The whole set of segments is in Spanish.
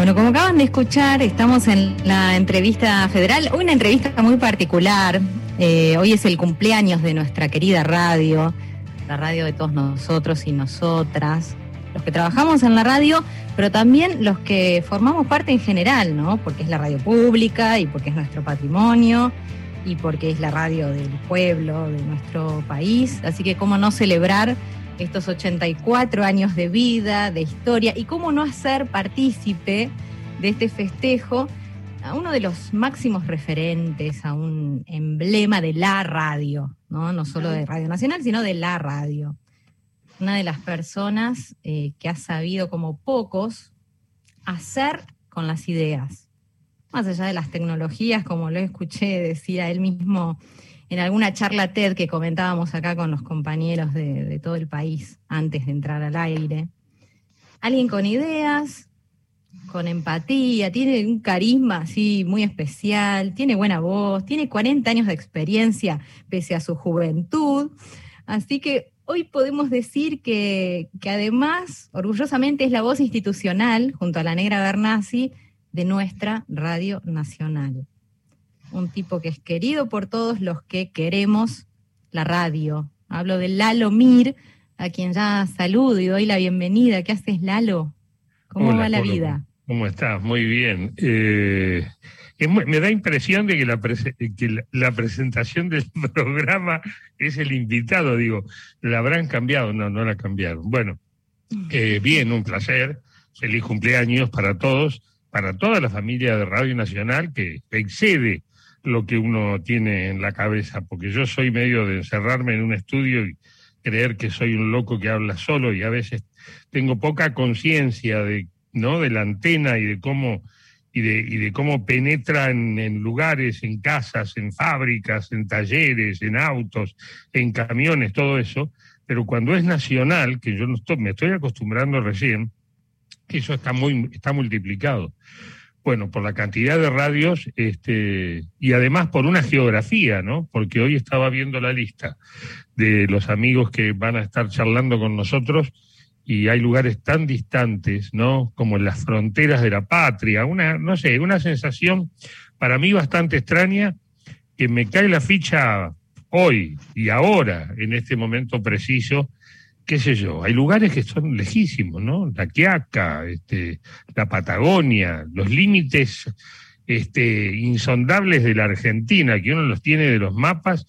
Bueno, como acaban de escuchar, estamos en la entrevista federal, una entrevista muy particular. Eh, hoy es el cumpleaños de nuestra querida radio, la radio de todos nosotros y nosotras, los que trabajamos en la radio, pero también los que formamos parte en general, ¿no? Porque es la radio pública y porque es nuestro patrimonio y porque es la radio del pueblo, de nuestro país. Así que cómo no celebrar estos 84 años de vida, de historia, y cómo no hacer partícipe de este festejo a uno de los máximos referentes, a un emblema de la radio, no, no solo de Radio Nacional, sino de la radio. Una de las personas eh, que ha sabido, como pocos, hacer con las ideas. Más allá de las tecnologías, como lo escuché, decía él mismo en alguna charla TED que comentábamos acá con los compañeros de, todo el país antes de entrar al aire. Alguien con ideas, con empatía, tiene un carisma así muy especial, tiene buena voz, tiene 40 años de experiencia pese a su juventud. Así que hoy podemos decir que, que además, orgullosamente, es la voz institucional, junto a la Negra Bernasi, de nuestra Radio Nacional un tipo que es querido por todos los que queremos la radio. Hablo de Lalo Mir, a quien ya saludo y doy la bienvenida. ¿Qué haces, Lalo? ¿Cómo va la vida? ¿Cómo estás? Muy bien. Eh, me da impresión de que, la, que la, presentación del programa es el invitado. Digo, ¿la habrán cambiado? No, no la cambiaron. Bueno, eh, bien, un placer. Feliz cumpleaños para todos, para toda la familia de Radio Nacional que excede lo que uno tiene en la cabeza, porque yo soy medio de encerrarme en un estudio y creer que soy un loco que habla solo y a veces tengo poca conciencia de, ¿no? de la antena y de cómo y de, y de cómo penetra en, lugares, en casas, en fábricas, en talleres, en autos, en camiones, todo eso. Pero cuando es nacional, que yo no estoy, me estoy acostumbrando recién, eso está muy está multiplicado bueno, por la cantidad de radios este, y además por una geografía, ¿no? Porque hoy estaba viendo la lista de los amigos que van a estar charlando con nosotros y hay lugares tan distantes, ¿no? Como en las fronteras de la patria, una, no sé, una sensación para mí bastante extraña que me cae la ficha hoy y ahora, en este momento preciso, qué sé yo, hay lugares que son lejísimos, ¿no? La Quiaca, este, la Patagonia, los límites este, insondables de la Argentina, que uno los tiene de los mapas,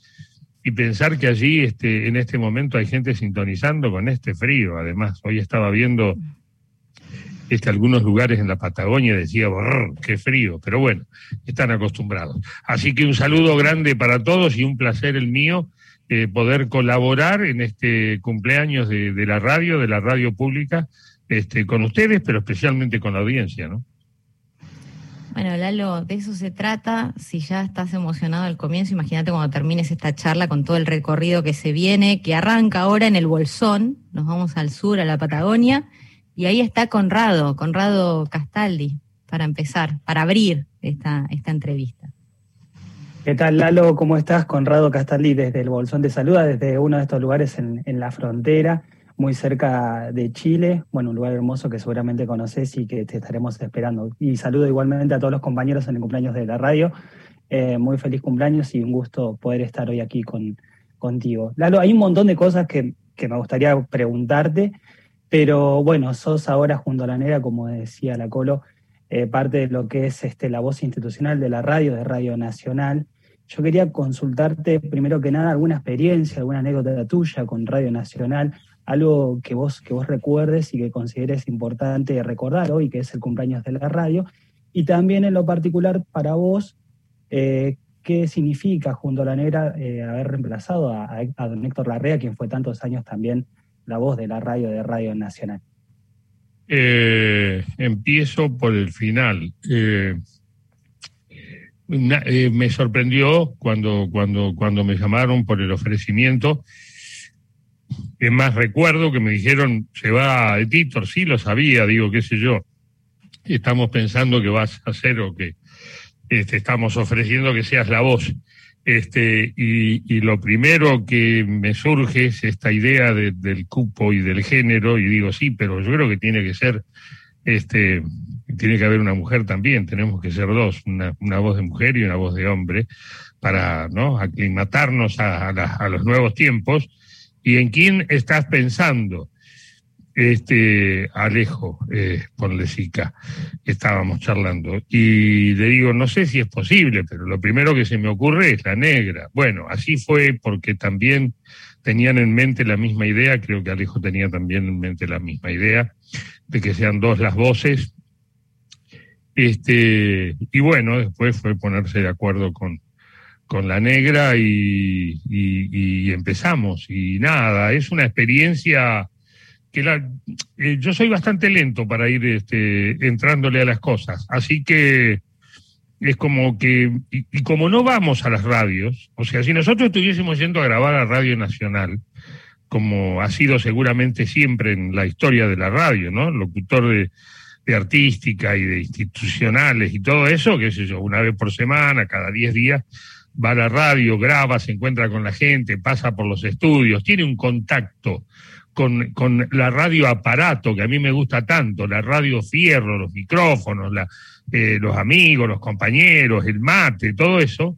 y pensar que allí este, en este momento hay gente sintonizando con este frío. Además, hoy estaba viendo este, algunos lugares en la Patagonia, decía, qué frío, pero bueno, están acostumbrados. Así que un saludo grande para todos y un placer el mío eh, poder colaborar en este cumpleaños de, la radio, de la radio pública, este, con ustedes, pero especialmente con la audiencia, ¿no? Bueno, Lalo, de eso se trata. Si ya estás emocionado al comienzo, imagínate cuando termines esta charla con todo el recorrido que se viene, que arranca ahora en el Bolsón, nos vamos al sur, a la Patagonia, y ahí está Conrado, Conrado Castaldi, para empezar, para abrir esta, esta entrevista. ¿Qué tal, Lalo? ¿Cómo estás? Conrado Castaldi desde el Bolsón de Saluda, desde uno de estos lugares en, la frontera, muy cerca de Chile. Bueno, un lugar hermoso que seguramente conoces y que te estaremos esperando. Y saludo igualmente a todos los compañeros en el cumpleaños de la radio. Eh, muy feliz cumpleaños y un gusto poder estar hoy aquí con, contigo. Lalo, hay un montón de cosas que, que me gustaría preguntarte, pero bueno, sos ahora junto a la negra, como decía la Colo, eh, parte de lo que es este, la voz institucional de la radio, de Radio Nacional. Yo quería consultarte, primero que nada, alguna experiencia, alguna anécdota tuya con Radio Nacional, algo que vos, que vos recuerdes y que consideres importante recordar hoy, que es el cumpleaños de la radio, y también en lo particular para vos, eh, qué significa junto a la negra eh, haber reemplazado a, a, don Héctor Larrea, quien fue tantos años también la voz de la radio de Radio Nacional. Eh, empiezo por el final. Eh, eh, me sorprendió cuando, cuando, cuando me llamaron por el ofrecimiento. Es más, recuerdo que me dijeron, se va editor, sí lo sabía, digo, qué sé yo. Estamos pensando que vas a hacer o que este, estamos ofreciendo que seas la voz. Este, y, lo primero que me surge es esta idea del cupo y del género, y digo, sí, pero yo creo que tiene que ser, este, tiene que haber una mujer también, tenemos que ser dos, una, voz de mujer y una voz de hombre, para ¿no? aclimatarnos a, los nuevos tiempos. ¿Y en quién estás pensando? Este Alejo eh, Ponlesica, estábamos charlando, y le digo, no sé si es posible, pero lo primero que se me ocurre es la negra. Bueno, así fue porque también tenían en mente la misma idea, creo que Alejo tenía también en mente la misma idea, de que sean dos las voces, este, y bueno, después fue ponerse de acuerdo con, con la negra y, empezamos. Y nada, es una experiencia que la, eh, yo soy bastante lento para ir este, entrándole a las cosas. Así que es como que, y, como no vamos a las radios, o sea, si nosotros estuviésemos yendo a grabar a Radio Nacional, como ha sido seguramente siempre en la historia de la radio, ¿no? Locutor de, de artística y de institucionales y todo eso, qué sé yo, una vez por semana, cada 10 días, va a la radio, graba, se encuentra con la gente, pasa por los estudios, tiene un contacto con, con la radio aparato, que a mí me gusta tanto, la radio fierro, los micrófonos, la, eh, los amigos, los compañeros, el mate, todo eso.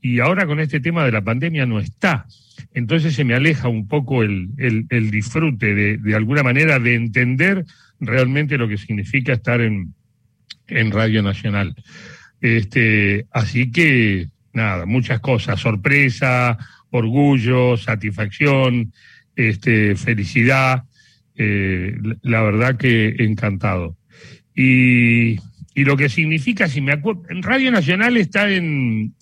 Y ahora con este tema de la pandemia no está. Entonces se me aleja un poco el, el, el disfrute de, de alguna manera de entender realmente lo que significa estar en, Radio Nacional. Este, así que, nada, muchas cosas, sorpresa, orgullo, satisfacción, este, felicidad, eh, la verdad que encantado. Y, y lo que significa, si me acuerdo, Radio Nacional está en,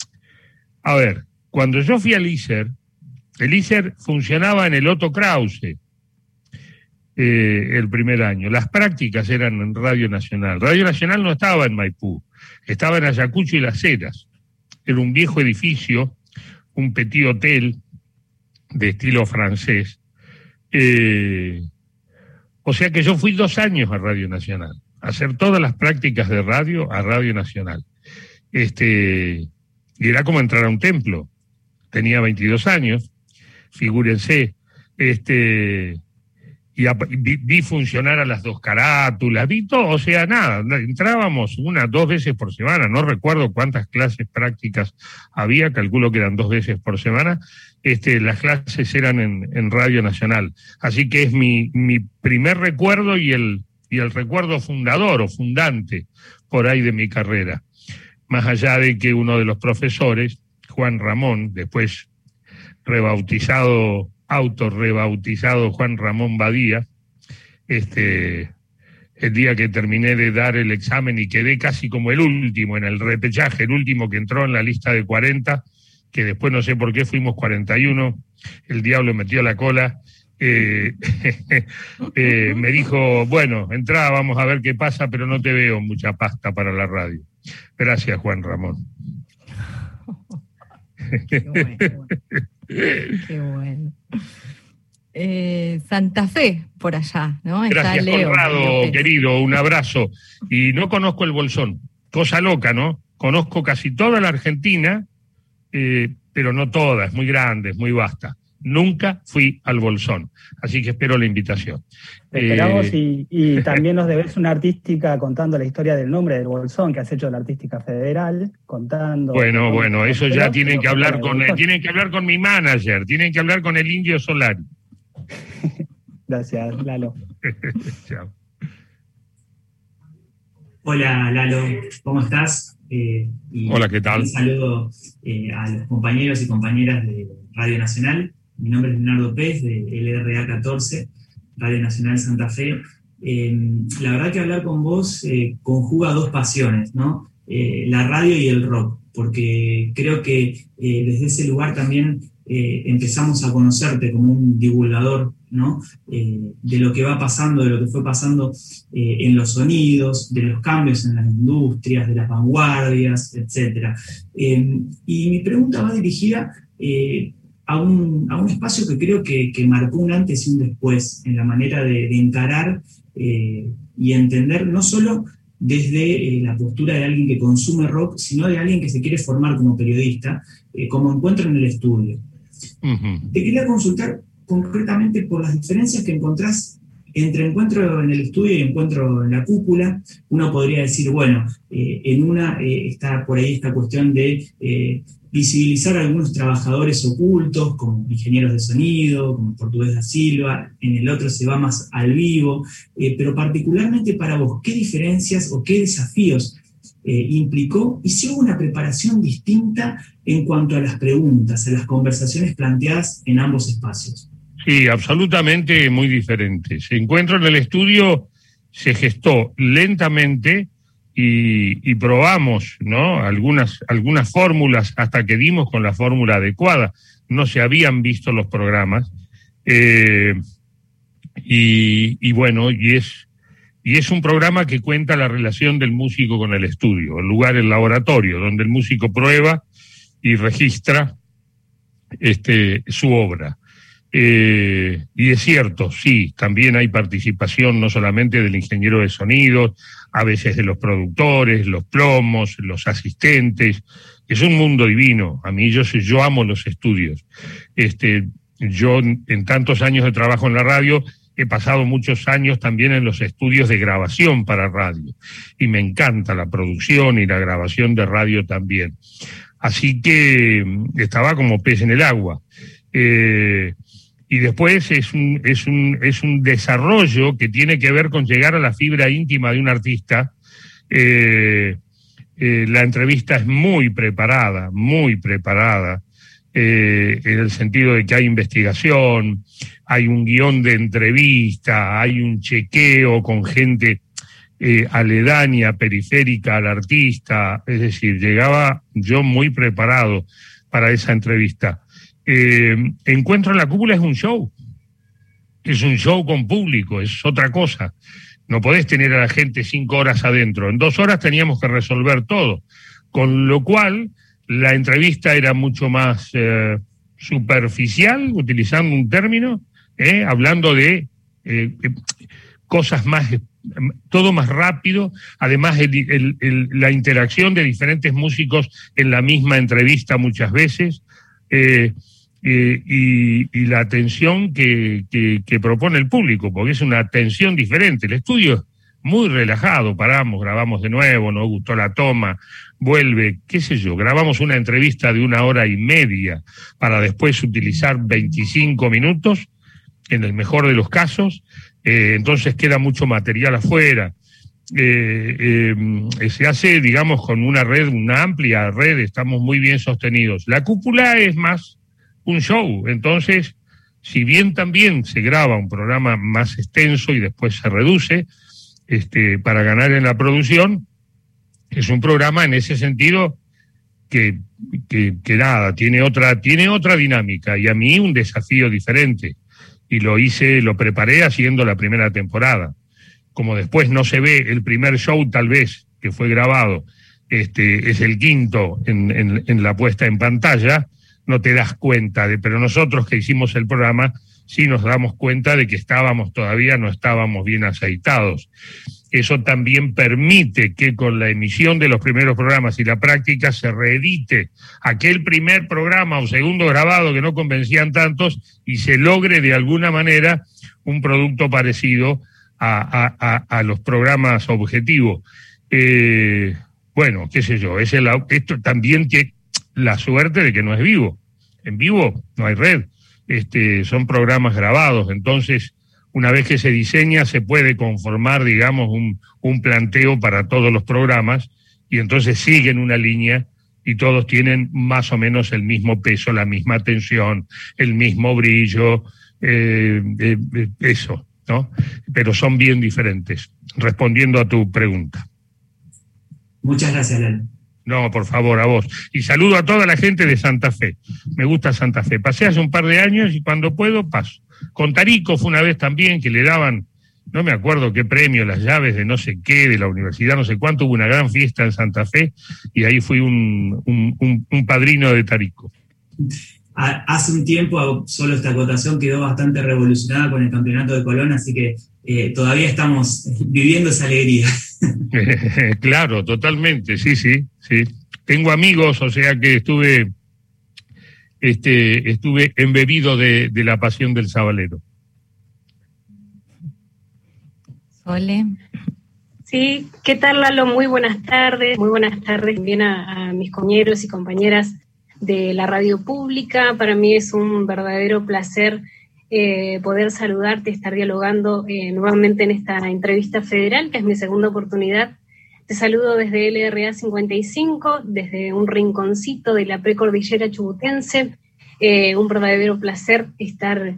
a ver, cuando yo fui al ISER, el ISER funcionaba en el Otto Krause, eh, el primer año. Las prácticas eran en Radio Nacional. Radio Nacional no estaba en Maipú, estaba en Ayacucho y Las Heras. Era un viejo edificio, un petit hotel de estilo francés. Eh, o sea que yo fui dos años a Radio Nacional, a hacer todas las prácticas de radio a Radio Nacional. Este, y era como entrar a un templo. Tenía 22 años, figúrense. Este, y vi, funcionar a las dos carátulas, vi todo, o sea, nada, entrábamos una, dos veces por semana, no recuerdo cuántas clases prácticas había, calculo que eran dos veces por semana, este, las clases eran en, Radio Nacional. Así que es mi, mi primer recuerdo y el, y el recuerdo fundador o fundante por ahí de mi carrera. Más allá de que uno de los profesores, Juan Ramón, después rebautizado autorrebautizado Juan Ramón Badía, este, el día que terminé de dar el examen y quedé casi como el último en el repechaje, el último que entró en la lista de 40, que después no sé por qué fuimos 41, el diablo metió la cola, eh, eh, me dijo, bueno, entra, vamos a ver qué pasa, pero no te veo mucha pasta para la radio. Gracias, Juan Ramón. Eh, Santa Fe, por allá, ¿no? Gracias, Conrado, querido, un abrazo. Y no conozco el Bolsón, cosa loca, ¿no? Conozco casi toda la Argentina, eh, pero no toda, es muy grande, es muy vasta. Nunca fui al Bolsón, así que espero la invitación. esperamos eh, y, también nos debes una artística contando la historia del nombre del Bolsón que has hecho la artística federal, contando. Bueno, bueno, eso ya tienen que hablar con tienen que hablar con mi manager, tienen que hablar con el Indio Solari. Gracias, Lalo. Chao. Hola, Lalo, ¿cómo estás? Eh, Hola, ¿qué tal? Un saludo eh, a los compañeros y compañeras de Radio Nacional. Mi nombre es Leonardo Pérez, de LRA 14, Radio Nacional Santa Fe. Em, la verdad que hablar con vos eh, conjuga dos pasiones, ¿no? Eh, la radio y el rock, porque creo que eh, desde ese lugar también empezamos a conocerte como un divulgador, ¿no? de lo que va pasando, de lo que fue pasando en los sonidos, de los cambios en las industrias, de las vanguardias, etc. Em, y mi pregunta va dirigida a un, espacio que creo que, marcó un antes y un después en la manera de, encarar eh, y entender no solo desde eh, la postura de alguien que consume rock, sino de alguien que se quiere formar como periodista, eh, como encuentro en el estudio. Te quería consultar concretamente por las diferencias que encontrás entre encuentro en el estudio y encuentro en la cúpula, uno podría decir, bueno, eh, en una eh, está por ahí esta cuestión de eh, visibilizar a algunos trabajadores ocultos, como ingenieros de sonido, como Portugués da Silva, en el otro se va más al vivo, pero particularmente para vos, ¿qué diferencias o qué desafíos implicó y si hubo una preparación distinta en cuanto a las preguntas, a las conversaciones planteadas en ambos espacios? Sí, absolutamente muy diferente. Se encuentra en el estudio, se gestó lentamente y, probamos ¿no? algunas, algunas fórmulas hasta que dimos con la fórmula adecuada. No se habían visto los programas. Eh, y, bueno, y es, y es un programa que cuenta la relación del músico con el estudio, el lugar, el laboratorio, donde el músico prueba y registra este, su obra. Eh, y es cierto, sí, también hay participación no solamente del ingeniero de sonido, a veces de los productores, los plomos, los asistentes. Es un mundo divino. A mí yo, yo amo los estudios. Este, yo en tantos años de trabajo en la radio he pasado muchos años también en los estudios de grabación para radio y me encanta la producción y la grabación de radio también. Así que mm, estaba como pez en el agua. Eh, y después es un, es, un, es un desarrollo que tiene que ver con llegar a la fibra íntima de un artista. Eh, eh, la entrevista es muy preparada, muy preparada, eh, en el sentido de que hay investigación, hay un guion de entrevista, hay un chequeo con gente aledaña, periférica al artista, es decir, llegaba yo muy preparado para esa entrevista. Eh, Encuentro en la cúpula es un show. Es un show con público, es otra cosa. No podés tener a la gente cinco horas adentro. En dos horas teníamos que resolver todo. Con lo cual, la entrevista era mucho más eh, superficial, utilizando un término, eh, hablando de cosas más, todo más rápido. Además, la interacción de diferentes músicos en la misma entrevista muchas veces. Eh, y, la atención que, propone el público, porque es una atención diferente. El estudio es muy relajado, paramos, grabamos de nuevo, nos gustó la toma, vuelve, qué sé yo, grabamos una entrevista de una hora y media para después utilizar 25 minutos, en el mejor de los casos, eh, entonces queda mucho material afuera. Eh, se hace, digamos, con una red, una amplia red, estamos muy bien sostenidos. La cúpula es más un show. Entonces, si bien también se graba un programa más extenso y después se reduce este, para ganar en la producción, es un programa en ese sentido que, que, nada, tiene otra, tiene otra dinámica y a mí un desafío diferente. Y lo hice, lo preparé haciendo la primera temporada. Como después no se ve el primer show, tal vez, que fue grabado, este, es el quinto en, en, en la puesta en pantalla, no te das cuenta de, pero nosotros que hicimos el programa sí nos damos cuenta de que estábamos todavía, no estábamos bien aceitados. Eso también permite que con la emisión de los primeros programas y la práctica se reedite aquel primer programa o segundo grabado que no convencían tantos y se logre de alguna manera un producto parecido a, los programas objetivos. Eh, bueno, qué sé yo, es el, esto también tiene la suerte de que no es vivo en vivo no hay red, este, son programas grabados, entonces una vez que se diseña se puede conformar, digamos, un, un planteo para todos los programas y entonces siguen una línea y todos tienen más o menos el mismo peso, la misma atención, el mismo brillo, eh, eso, ¿no? Pero son bien diferentes, respondiendo a tu pregunta. Muchas gracias, Lalo. No, por favor, a vos. Y saludo a toda la gente de Santa Fe. Me gusta Santa Fe. Pasé hace un par de años y cuando puedo paso. Con Tarico fue una vez también que le daban, no me acuerdo qué premio, las llaves de no sé qué, de la universidad, no sé cuánto, hubo una gran fiesta en Santa Fe y ahí fui un, un, padrino de Tarico. Hace un tiempo, solo esta acotación quedó bastante revolucionada con el campeonato de Colón, así que eh, todavía estamos viviendo esa alegría. claro, totalmente, sí, sí, sí. Tengo amigos, o sea que estuve, este, estuve embebido de, la pasión del sabalero. Sole. Sí, ¿qué tal Lalo? Muy buenas tardes, muy buenas tardes también a, mis compañeros y compañeras de la radio pública. Para mí es un verdadero placer eh, poder saludarte, estar dialogando eh, nuevamente en esta entrevista federal, que es mi segunda oportunidad. Te saludo desde LRA 55, desde un rinconcito de la precordillera chubutense. Eh, un verdadero placer estar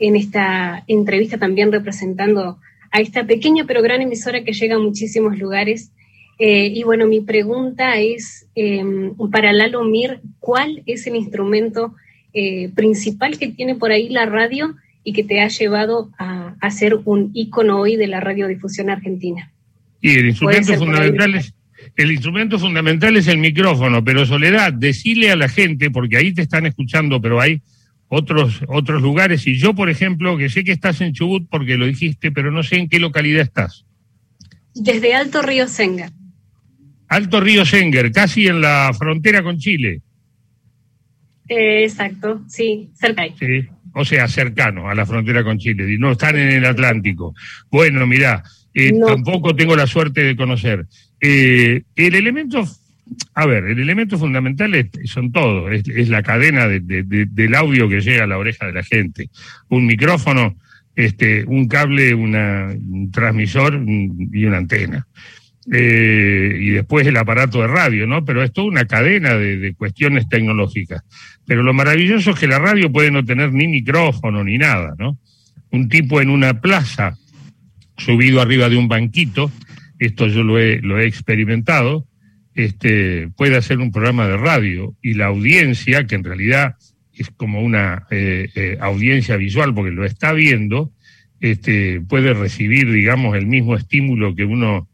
en esta entrevista también representando a esta pequeña pero gran emisora que llega a muchísimos lugares. Eh, y bueno, mi pregunta es em, para Lalo Mir, ¿cuál es el instrumento eh, principal que tiene por ahí la radio y que te ha llevado a, a ser un ícono hoy de la radiodifusión argentina? Y el instrumento fundamental es, el instrumento fundamental es el micrófono, pero Soledad, decile a la gente, porque ahí te están escuchando, pero hay otros, otros lugares. Y yo, por ejemplo, que sé que estás en Chubut porque lo dijiste, pero no sé en qué localidad estás. Desde Alto Río Senger. Alto Río Senger, casi en la frontera con Chile. Eh, exacto, sí, cerca ahí. Sí, o sea, cercano a la frontera con Chile, y no están en el Atlántico. Bueno, mira, eh, tampoco tengo la suerte de conocer. Eh, el elemento a ver, el elemento fundamental son todos, es, la cadena del audio que llega a la oreja de la gente. Un micrófono, este, un cable, un transmisor y una antena. Eh, y después el aparato de radio, ¿no? Pero es toda una cadena de, cuestiones tecnológicas. Pero lo maravilloso es que la radio puede no tener ni micrófono ni nada, ¿no? Un tipo en una plaza, subido arriba de un banquito, esto yo lo he, experimentado, este, puede hacer un programa de radio y la audiencia, que en realidad es como una eh, eh, audiencia visual porque lo está viendo, este, puede recibir, digamos, el mismo estímulo que uno,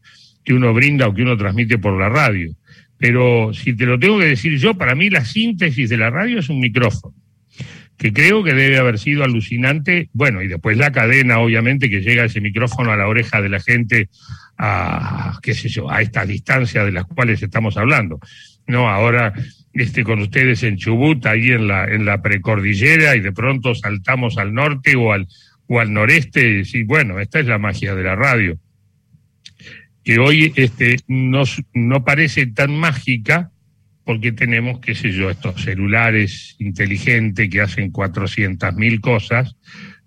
que uno brinda o que uno transmite por la radio. Pero si te lo tengo que decir yo, para mí la síntesis de la radio es un micrófono, que creo que debe haber sido alucinante. Bueno, y después la cadena, obviamente, que llega ese micrófono a la oreja de la gente a, qué sé yo, a esta distancia de las cuales estamos hablando. No, ahora este, con ustedes en Chubut, ahí en la, en la precordillera, y de pronto saltamos al norte o al, o al noreste. Sí, bueno, esta es la magia de la radio. Que hoy este, no, no parece tan mágica porque tenemos, qué sé yo, estos celulares inteligentes que hacen 400.000 cosas,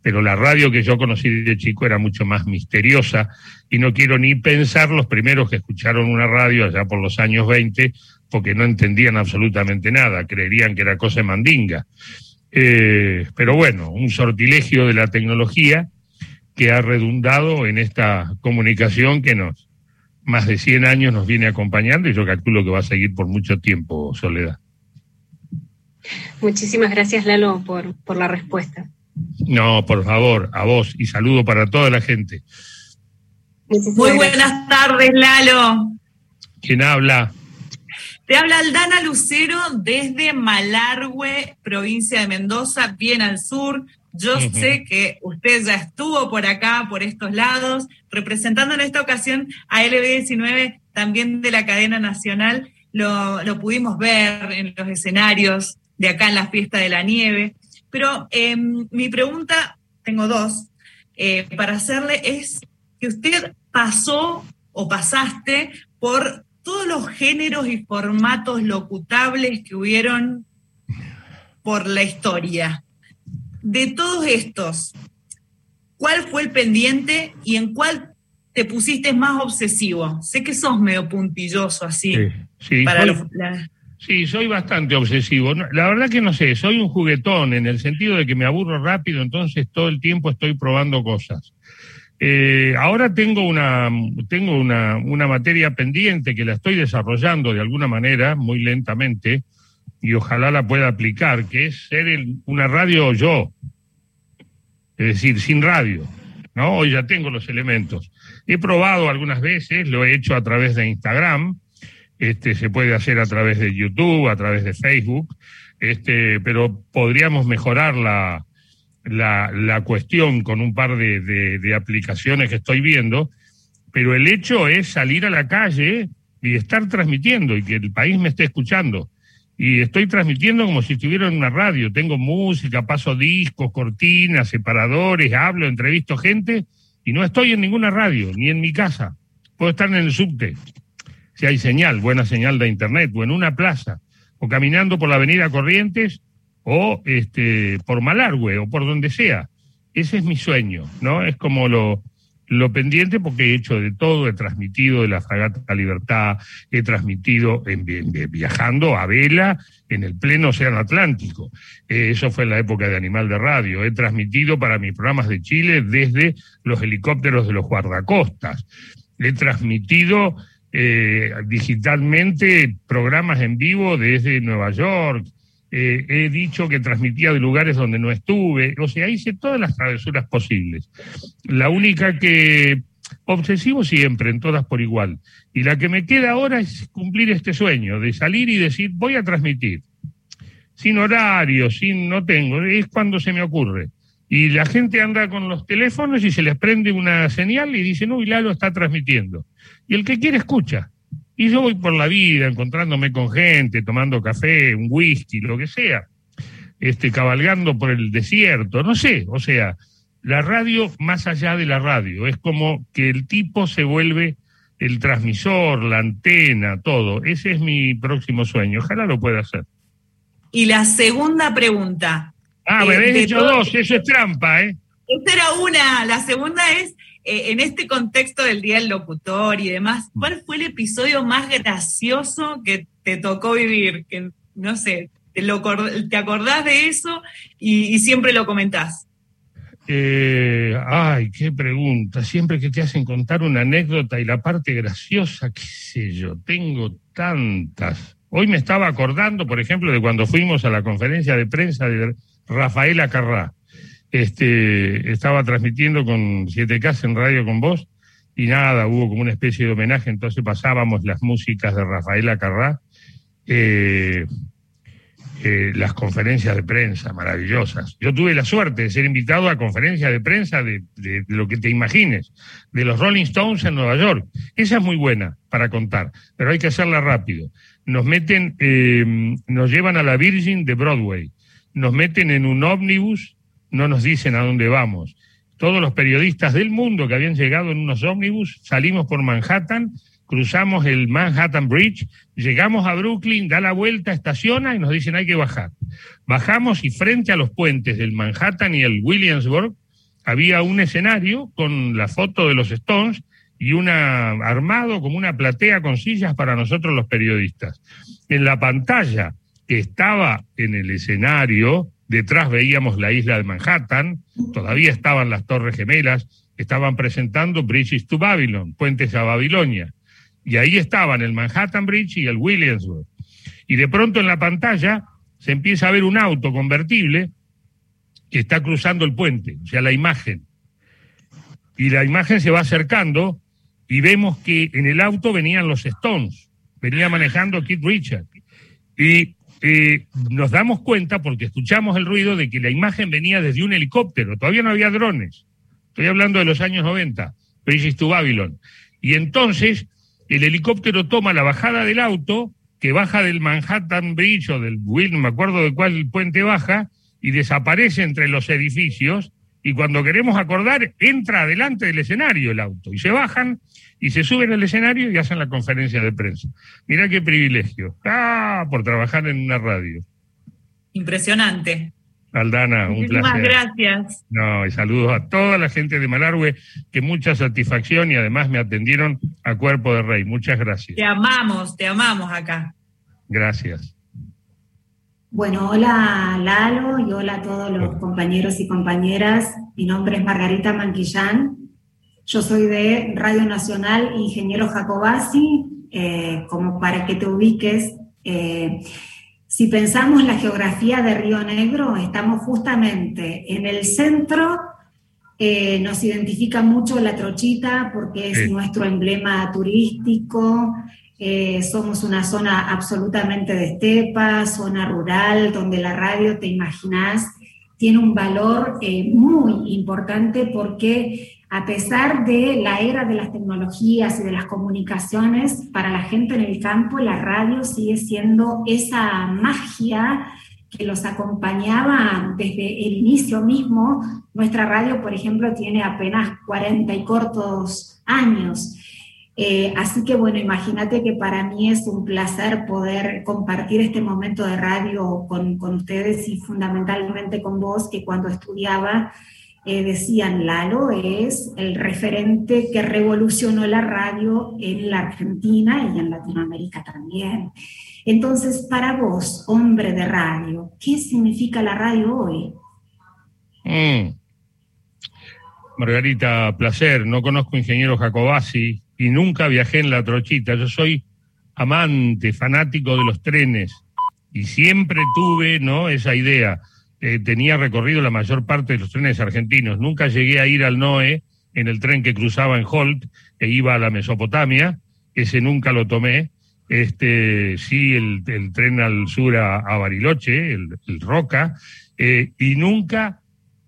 pero la radio que yo conocí de chico era mucho más misteriosa y no quiero ni pensar los primeros que escucharon una radio allá por los años 20 porque no entendían absolutamente nada, creerían que era cosa de mandinga. Eh, pero bueno, un sortilegio de la tecnología que ha redundado en esta comunicación que nos más de 100 años nos viene acompañando y yo calculo que va a seguir por mucho tiempo, Soledad. Muchísimas gracias, Lalo, por, por la respuesta. No, por favor, a vos y saludo para toda la gente. Muy buenas tardes, Lalo. ¿Quién habla? Te habla Aldana Lucero desde Malargüe, provincia de Mendoza, bien al sur. Yo sé que usted ya estuvo por acá, por estos lados, representando en esta ocasión a LB19, también de la cadena nacional. Lo, lo pudimos ver en los escenarios de acá en la fiesta de la nieve. Pero em, mi pregunta, tengo dos, eh, para hacerle es que usted pasó o pasaste por todos los géneros y formatos locutables que hubieron por la historia. De todos estos, ¿cuál fue el pendiente y en cuál te pusiste más obsesivo? Sé que sos medio puntilloso así. Sí, para Sí, soy bastante obsesivo. La verdad que no sé, soy un juguetón en el sentido de que me aburro rápido, entonces todo el tiempo estoy probando cosas. Eh, ahora tengo una, tengo una, una materia pendiente que la estoy desarrollando de alguna manera, muy lentamente, y ojalá la pueda aplicar, que es ser una radio yo, es decir, sin radio. ¿no? Hoy ya tengo los elementos. He probado algunas veces, lo he hecho a través de Instagram, este, se puede hacer a través de YouTube, a través de Facebook, este, pero podríamos mejorar la, la, cuestión con un par de, de, aplicaciones que estoy viendo, pero el hecho es salir a la calle y estar transmitiendo y que el país me esté escuchando. Y estoy transmitiendo como si estuviera en una radio. Tengo música, paso discos, cortinas, separadores, hablo, entrevisto gente Y no estoy en ninguna radio, ni en mi casa. Puedo estar en el subte, si hay señal, buena señal de internet, o en una plaza, o caminando por la avenida Corrientes, o este, por Malargüe, o por donde sea. Ese es mi sueño, ¿no? Es como lo, lo pendiente porque he hecho de todo, he transmitido de la Fragata Libertad, he transmitido en, viajando a vela en el pleno Océano Atlántico. Eh, eso fue en la época de Animal de Radio. He transmitido para mis programas de Chile desde los helicópteros de los guardacostas. He transmitido eh, digitalmente programas en vivo desde Nueva York, eh, he dicho que transmitía de lugares donde no estuve, o sea, hice todas las travesuras posibles. La única que obsesivo siempre, en todas por igual. Y la que me queda ahora es cumplir este sueño, de salir y decir, voy a transmitir. Sin horario, sin, no tengo, es cuando se me ocurre. Y la gente anda con los teléfonos y se les prende una señal y dice, no, y Lalo está transmitiendo. Y el que quiere escucha. Y yo voy por la vida encontrándome con gente, tomando café, un whisky, lo que sea, este, cabalgando por el desierto, no sé, o sea, la radio más allá de la radio, es como que el tipo se vuelve el transmisor, la antena, todo. Ese es mi próximo sueño, ojalá lo pueda hacer. Y la segunda pregunta. Ah, me eh, habéis dicho dos, eso es trampa, ¿eh? Esta era una, la segunda es, eh, en este contexto del Día del Locutor y demás, ¿cuál fue el episodio más gracioso que te tocó vivir? Que, no sé, te, lo, te acordás de eso y, siempre lo comentás. Eh, ay, qué pregunta. Siempre que te hacen contar una anécdota y la parte graciosa, qué sé yo, tengo tantas. Hoy me estaba acordando, por ejemplo, de cuando fuimos a la conferencia de prensa de Rafaela Carrá este, estaba transmitiendo con 7K en radio con vos y nada, hubo como una especie de homenaje, entonces pasábamos las músicas de Rafaela Carrá, eh, eh, las conferencias de prensa maravillosas. Yo tuve la suerte de ser invitado a conferencias de prensa de, lo que te imagines, de los Rolling Stones en Nueva York. Esa es muy buena para contar, pero hay que hacerla rápido. Nos meten, eh, nos llevan a la Virgin de Broadway, nos meten en un ómnibus no nos dicen a dónde vamos. Todos los periodistas del mundo que habían llegado en unos ómnibus, salimos por Manhattan, cruzamos el Manhattan Bridge, llegamos a Brooklyn, da la vuelta, estaciona y nos dicen hay que bajar. Bajamos y frente a los puentes del Manhattan y el Williamsburg había un escenario con la foto de los Stones y una armado como una platea con sillas para nosotros los periodistas. En la pantalla que estaba en el escenario detrás veíamos la isla de Manhattan, todavía estaban las Torres Gemelas, estaban presentando Bridges to Babylon, puentes a Babilonia. Y ahí estaban el Manhattan Bridge y el Williamsburg. Y de pronto en la pantalla se empieza a ver un auto convertible que está cruzando el puente, o sea, la imagen. Y la imagen se va acercando y vemos que en el auto venían los Stones, venía manejando Keith Richard. Y eh, nos damos cuenta, porque escuchamos el ruido, de que la imagen venía desde un helicóptero. Todavía no había drones. Estoy hablando de los años 90, Bridges to Babylon. Y entonces el helicóptero toma la bajada del auto, que baja del Manhattan Bridge o del Will, no me acuerdo de cuál puente baja, y desaparece entre los edificios. Y cuando queremos acordar, entra adelante del escenario el auto. Y se bajan y se suben al escenario y hacen la conferencia de prensa. Mirá qué privilegio. Ah, por trabajar en una radio. Impresionante. Aldana, un placer. Muchas gracias. No, y saludos a toda la gente de Malargüe, que mucha satisfacción y además me atendieron a cuerpo de rey. Muchas gracias. Te amamos, te amamos acá. Gracias. Bueno, hola Lalo y hola a todos los compañeros y compañeras. Mi nombre es Margarita Manquillán yo soy de Radio Nacional Ingeniero Jacobasi, eh, como para que te ubiques. Eh, si pensamos la geografía de Río Negro, estamos justamente en el centro, eh, nos identifica mucho la trochita porque es nuestro emblema turístico, somos una zona absolutamente de estepa, zona rural, donde la radio, te imaginas, tiene un valor muy importante porque a pesar de la era de las tecnologías y de las comunicaciones, para la gente en el campo la radio sigue siendo esa magia que los acompañaba desde el inicio mismo. Nuestra radio, por ejemplo, tiene apenas 40 y cortos años. Eh, así que bueno, imagínate que para mí es un placer poder compartir este momento de radio con, con ustedes y fundamentalmente con vos, que cuando estudiaba eh, decían, Lalo es el referente que revolucionó la radio en la Argentina y en Latinoamérica también. Entonces, para vos, hombre de radio, ¿qué significa la radio hoy? Mm. Margarita, placer. No conozco ingeniero Jacobasi y nunca viajé en la trochita. Yo soy amante, fanático de los trenes y siempre tuve ¿no? esa idea. Eh, tenía recorrido la mayor parte de los trenes argentinos. Nunca llegué a ir al NOE en el tren que cruzaba en Holt e iba a la Mesopotamia. Ese nunca lo tomé. Este, sí, el, tren al sur a, Bariloche, el, Roca. Eh, y nunca,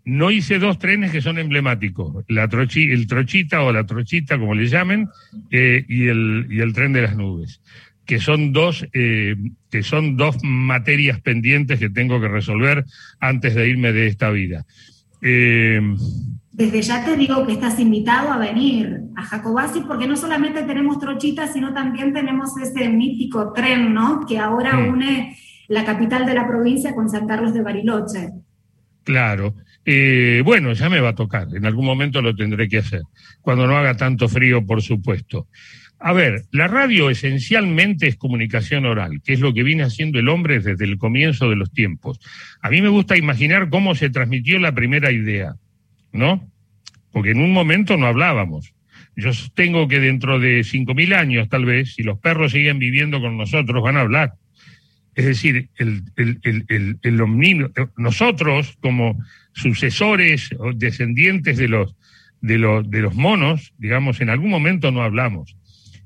no hice dos trenes que son emblemáticos. La el Trochita o la Trochita, como le llamen, eh, y, el, y el tren de las nubes que son dos, eh, que son dos materias pendientes que tengo que resolver antes de irme de esta vida. Eh, Desde ya te digo que estás invitado a venir a Jacobasi porque no solamente tenemos trochitas, sino también tenemos ese mítico tren, ¿no? Que ahora une la capital de la provincia con San Carlos de Bariloche. Claro. Eh, bueno, ya me va a tocar. En algún momento lo tendré que hacer. Cuando no haga tanto frío, por supuesto. A ver, la radio esencialmente es comunicación oral, que es lo que viene haciendo el hombre desde el comienzo de los tiempos. A mí me gusta imaginar cómo se transmitió la primera idea, ¿no? Porque en un momento no hablábamos. Yo sostengo que dentro de cinco mil años, tal vez, si los perros siguen viviendo con nosotros, van a hablar. Es decir, el, nosotros como sucesores o descendientes de los, de, los, de los monos, digamos, en algún momento no hablamos.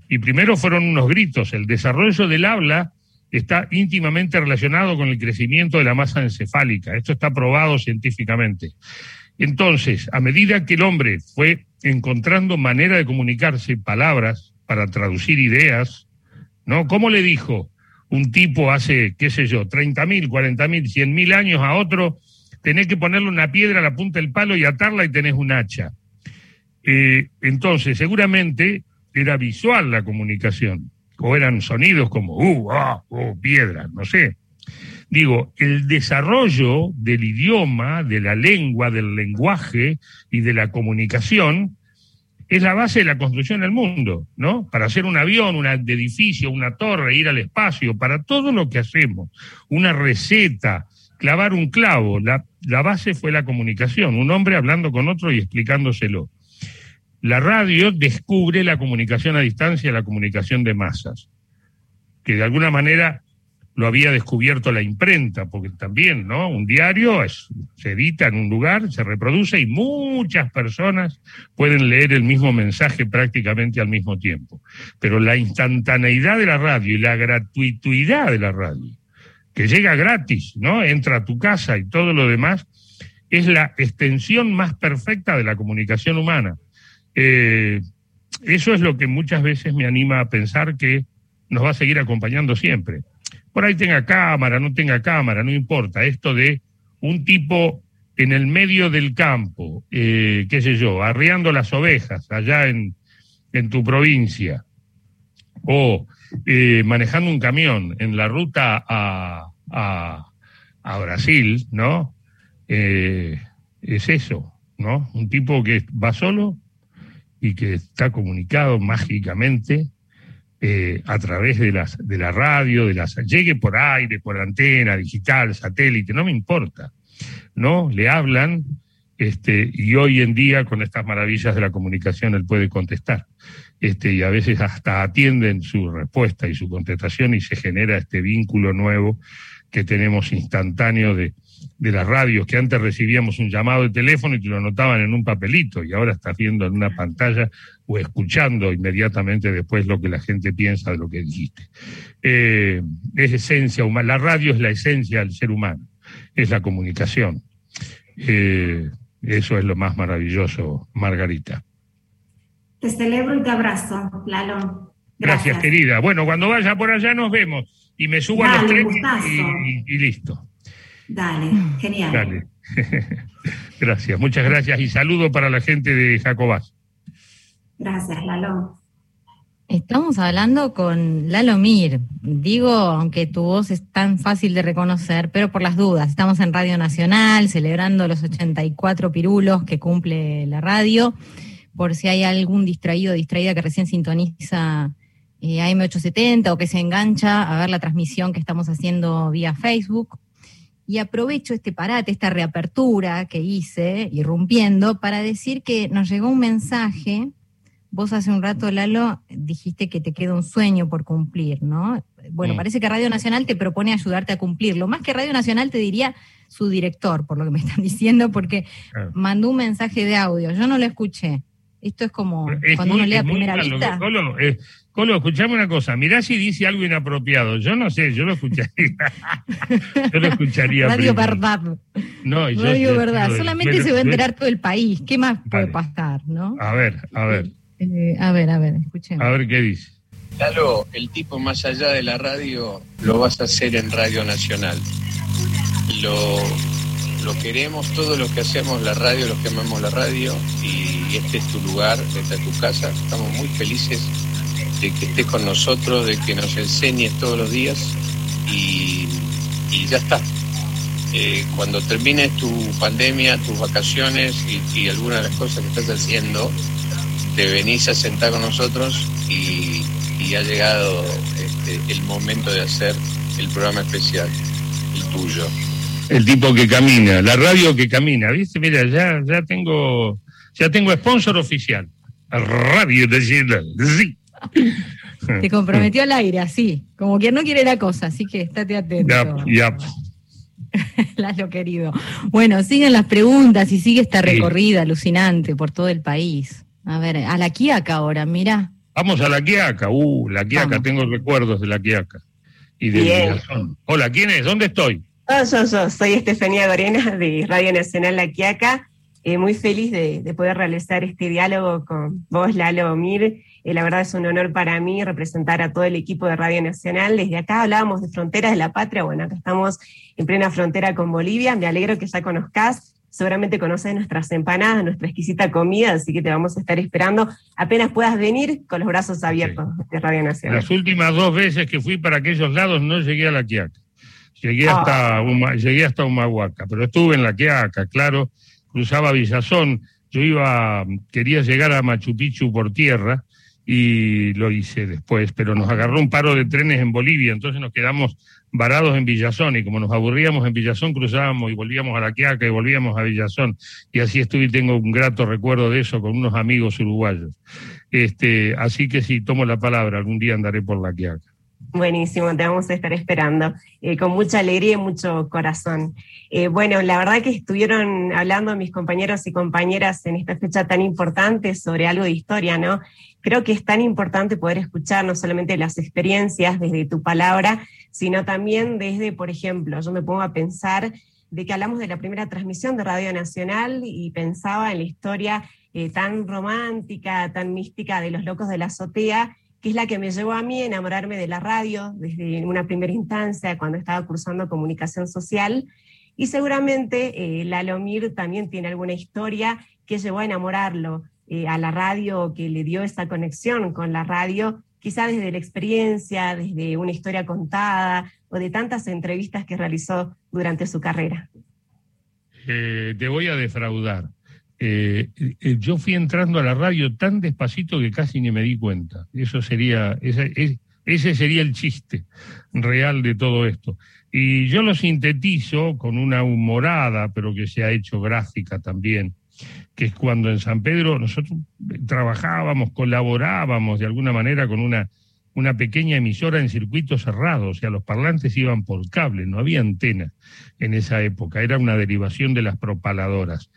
Y primero fueron unos gritos. El desarrollo del habla está íntimamente relacionado con el crecimiento de la masa encefálica. Esto está probado científicamente. Entonces, a medida que el hombre fue encontrando manera de comunicarse, palabras para traducir ideas, ¿no? ¿Cómo le dijo un tipo hace, qué sé yo, 30.000, 40.000, 100.000 años a otro, tenés que ponerle una piedra a la punta del palo y atarla y tenés un hacha? Eh, entonces, seguramente era visual la comunicación, o eran sonidos como uh, ah, oh, piedra, no sé. Digo, el desarrollo del idioma, de la lengua, del lenguaje y de la comunicación es la base de la construcción del mundo, ¿no? Para hacer un avión, un edificio, una torre, ir al espacio, para todo lo que hacemos, una receta, clavar un clavo, la, la base fue la comunicación, un hombre hablando con otro y explicándoselo la radio descubre la comunicación a distancia, la comunicación de masas, que de alguna manera lo había descubierto la imprenta, porque también, ¿no? Un diario se edita en un lugar, se reproduce y muchas personas pueden leer el mismo mensaje prácticamente al mismo tiempo. Pero la instantaneidad de la radio y la gratuidad de la radio, que llega gratis, ¿no? Entra a tu casa y todo lo demás, es la extensión más perfecta de la comunicación humana. Eh, eso es lo que muchas veces me anima a pensar que nos va a seguir acompañando siempre. Por ahí tenga cámara, no tenga cámara, no importa. Esto de un tipo en el medio del campo, eh, qué sé yo, arriando las ovejas allá en, tu provincia, o eh, manejando un camión en la ruta a, a Brasil, ¿no? es eso, ¿no? Un tipo que va solo y que está comunicado mágicamente eh, a través de, las, de la radio, de las, llegue por aire, por antena, digital, satélite, no me importa. ¿No? Le hablan este, y hoy en día con estas maravillas de la comunicación él puede contestar. Este, y a veces hasta atienden su respuesta y su contestación y se genera este vínculo nuevo que tenemos instantáneo de, de las radios, que antes recibíamos un llamado de teléfono y te lo anotaban en un papelito y ahora estás viendo en una pantalla o escuchando inmediatamente después lo que la gente piensa de lo que dijiste. Eh, es esencia humana, la radio es la esencia del ser humano, es la comunicación. Eh, eso es lo más maravilloso, Margarita. Te celebro y te abrazo, Lalo. Gracias, querida. Bueno, cuando vaya por allá nos vemos y me subo a los trenes y listo. Dale, genial. Dale. gracias, muchas gracias y saludo para la gente de Jacobás. Gracias, Lalo. Estamos hablando con Lalo Mir. Digo, aunque tu voz es tan fácil de reconocer, pero por las dudas, estamos en Radio Nacional celebrando los 84 pirulos que cumple la radio. Por si hay algún distraído o distraída que recién sintoniza eh, AM870 o que se engancha a ver la transmisión que estamos haciendo vía Facebook. Y aprovecho este parate, esta reapertura que hice, irrumpiendo, para decir que nos llegó un mensaje Vos hace un rato, Lalo, dijiste que te queda un sueño por cumplir, ¿no? Bueno, parece que Radio Nacional te propone ayudarte a cumplirlo. Más que Radio Nacional te diría su director, por lo que me están diciendo, porque mandó un mensaje de audio. Yo no lo escuché. Esto es como cuando uno lee a primera vista. Eh, Colo, escuchame una cosa. Mirá si dice algo inapropiado. Yo no sé, yo lo escucharía. yo lo escucharía. Radio Verdad. No, yo Radio Verdad. Solamente se va a enterar todo el país. ¿Qué más puede pasar, no? A ver, a ver. Eh, a ver, a ver, escuchemos. A ver qué dice. Lalo, el tipo más allá de la radio lo vas a hacer en Radio Nacional. Lo, lo queremos, todos los que hacemos la radio, los que amamos la radio, y este es tu lugar, esta es tu casa. Estamos muy felices de que estés con nosotros, de que nos enseñes todos los días y, ya está. Eh, cuando termines tu pandemia, tus vacaciones y, y algunas de las cosas que estás haciendo, te venís a sentar con nosotros y, ha llegado este, el momento de hacer el programa especial, el tuyo. El tipo que camina, la radio que camina, ¿viste? Mira, ya, ya tengo ya tengo sponsor oficial. Radio Nacional, sí. Te comprometió al aire, así, como quien no quiere la cosa, así que estate atento. Ya, ya. querido. Bueno, siguen las preguntas y sigue esta recorrida alucinante por todo el país. A ver, a la Quiaca ahora, mira. Vamos a la Quiaca, uh, la Quiaca, tengo recuerdos de la Quiaca. Y de Hola, ¿quién es? ¿Dónde estoy? yo, yo, soy Estefanía Gorena de Radio Nacional La Quiaca. Eh, muy feliz de, poder realizar este diálogo con vos, Lalo Mir. Eh, la verdad es un honor para mí representar a todo el equipo de Radio Nacional. Desde acá hablábamos de fronteras de la patria. Bueno, acá estamos en plena frontera con Bolivia. Me alegro que ya conozcas seguramente conoces nuestras empanadas, nuestra exquisita comida, así que te vamos a estar esperando apenas puedas venir con los brazos abiertos de Radio Nacional. Las últimas dos veces que fui para aquellos lados no llegué a la Quiaca. Llegué, ah. hasta, llegué hasta Humahuaca, pero estuve en la Quiaca, claro, cruzaba Villazón. Yo iba, quería llegar a Machu Picchu por tierra y lo hice después, pero nos agarró un paro de trenes en Bolivia, entonces nos quedamos varados en Villazón y como nos aburríamos en Villazón cruzábamos y volvíamos a la Quiaca y volvíamos a Villazón y así estuve y tengo un grato recuerdo de eso con unos amigos uruguayos. Este, así que si tomo la palabra, algún día andaré por la Quiaca. Buenísimo, te vamos a estar esperando, eh, con mucha alegría y mucho corazón. Eh, bueno, la verdad que estuvieron hablando mis compañeros y compañeras en esta fecha tan importante sobre algo de historia, ¿no? Creo que es tan importante poder escuchar no solamente las experiencias desde tu palabra, sino también desde, por ejemplo, yo me pongo a pensar de que hablamos de la primera transmisión de Radio Nacional y pensaba en la historia eh, tan romántica, tan mística de los locos de la azotea, que es la que me llevó a mí a enamorarme de la radio desde una primera instancia, cuando estaba cursando comunicación social. Y seguramente eh, Lalomir también tiene alguna historia que llevó a enamorarlo eh, a la radio, que le dio esa conexión con la radio quizá desde la experiencia, desde una historia contada o de tantas entrevistas que realizó durante su carrera? Eh, te voy a defraudar. Eh, yo fui entrando a la radio tan despacito que casi ni me di cuenta. Eso sería, ese sería el chiste real de todo esto. Y yo lo sintetizo con una humorada, pero que se ha hecho gráfica también, que es cuando en San Pedro nosotros trabajábamos, colaborábamos de alguna manera con una, una pequeña emisora en circuito cerrado, o sea, los parlantes iban por cable, no había antena en esa época, era una derivación de las propaladoras.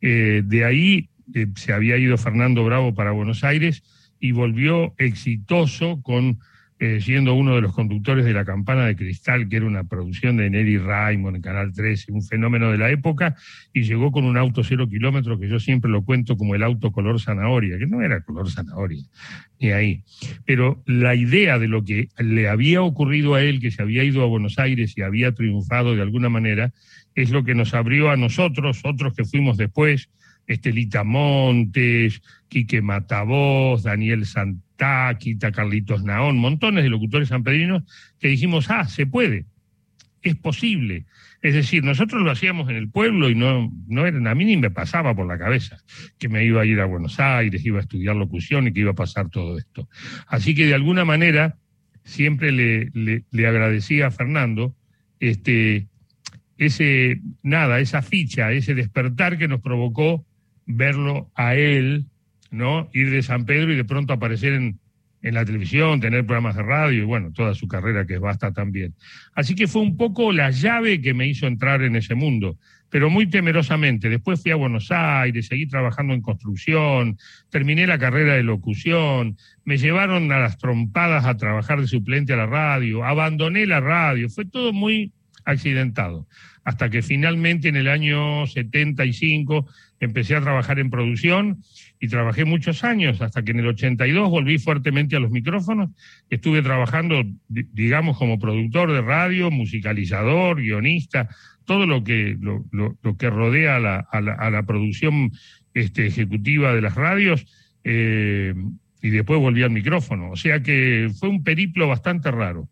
Eh, de ahí eh, se había ido Fernando Bravo para Buenos Aires y volvió exitoso con eh, siendo uno de los conductores de La Campana de Cristal, que era una producción de Nelly Raymond en Canal 13, un fenómeno de la época, y llegó con un auto cero kilómetros que yo siempre lo cuento como el auto color zanahoria, que no era color zanahoria, ni ahí. Pero la idea de lo que le había ocurrido a él, que se había ido a Buenos Aires y había triunfado de alguna manera, es lo que nos abrió a nosotros, otros que fuimos después, Estelita Montes, Quique Matavoz, Daniel Santáquita, Carlitos Naón, montones de locutores sanpedrinos que dijimos, ah, se puede, es posible. Es decir, nosotros lo hacíamos en el pueblo y no, no era, a mí ni me pasaba por la cabeza que me iba a ir a Buenos Aires, iba a estudiar locución y que iba a pasar todo esto. Así que de alguna manera siempre le, le, le agradecía a Fernando este, ese, nada, esa ficha, ese despertar que nos provocó verlo a él, ¿no? Ir de San Pedro y de pronto aparecer en, en la televisión, tener programas de radio y bueno, toda su carrera que es basta también. Así que fue un poco la llave que me hizo entrar en ese mundo, pero muy temerosamente. Después fui a Buenos Aires, seguí trabajando en construcción, terminé la carrera de locución, me llevaron a las trompadas a trabajar de suplente a la radio, abandoné la radio, fue todo muy accidentado, hasta que finalmente en el año 75 empecé a trabajar en producción y trabajé muchos años, hasta que en el 82 volví fuertemente a los micrófonos, estuve trabajando, digamos, como productor de radio, musicalizador, guionista, todo lo que, lo, lo, que rodea a la, a la, a la producción este, ejecutiva de las radios, eh, y después volví al micrófono. O sea que fue un periplo bastante raro.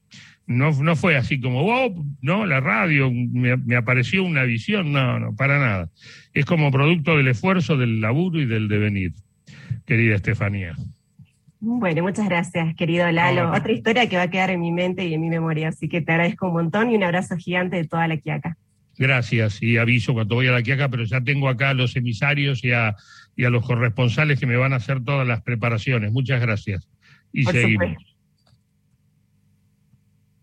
No, no fue así como, wow, no, la radio, me, me, apareció una visión, no, no, para nada. Es como producto del esfuerzo, del laburo y del devenir, querida Estefanía. Bueno, muchas gracias, querido Lalo. Otra historia que va a quedar en mi mente y en mi memoria, así que te agradezco un montón y un abrazo gigante de toda la Quiaca. Gracias, y aviso cuando voy a la Quiaca, pero ya tengo acá a los emisarios y a, y a los corresponsales que me van a hacer todas las preparaciones. Muchas gracias. Y Por seguimos. supuesto.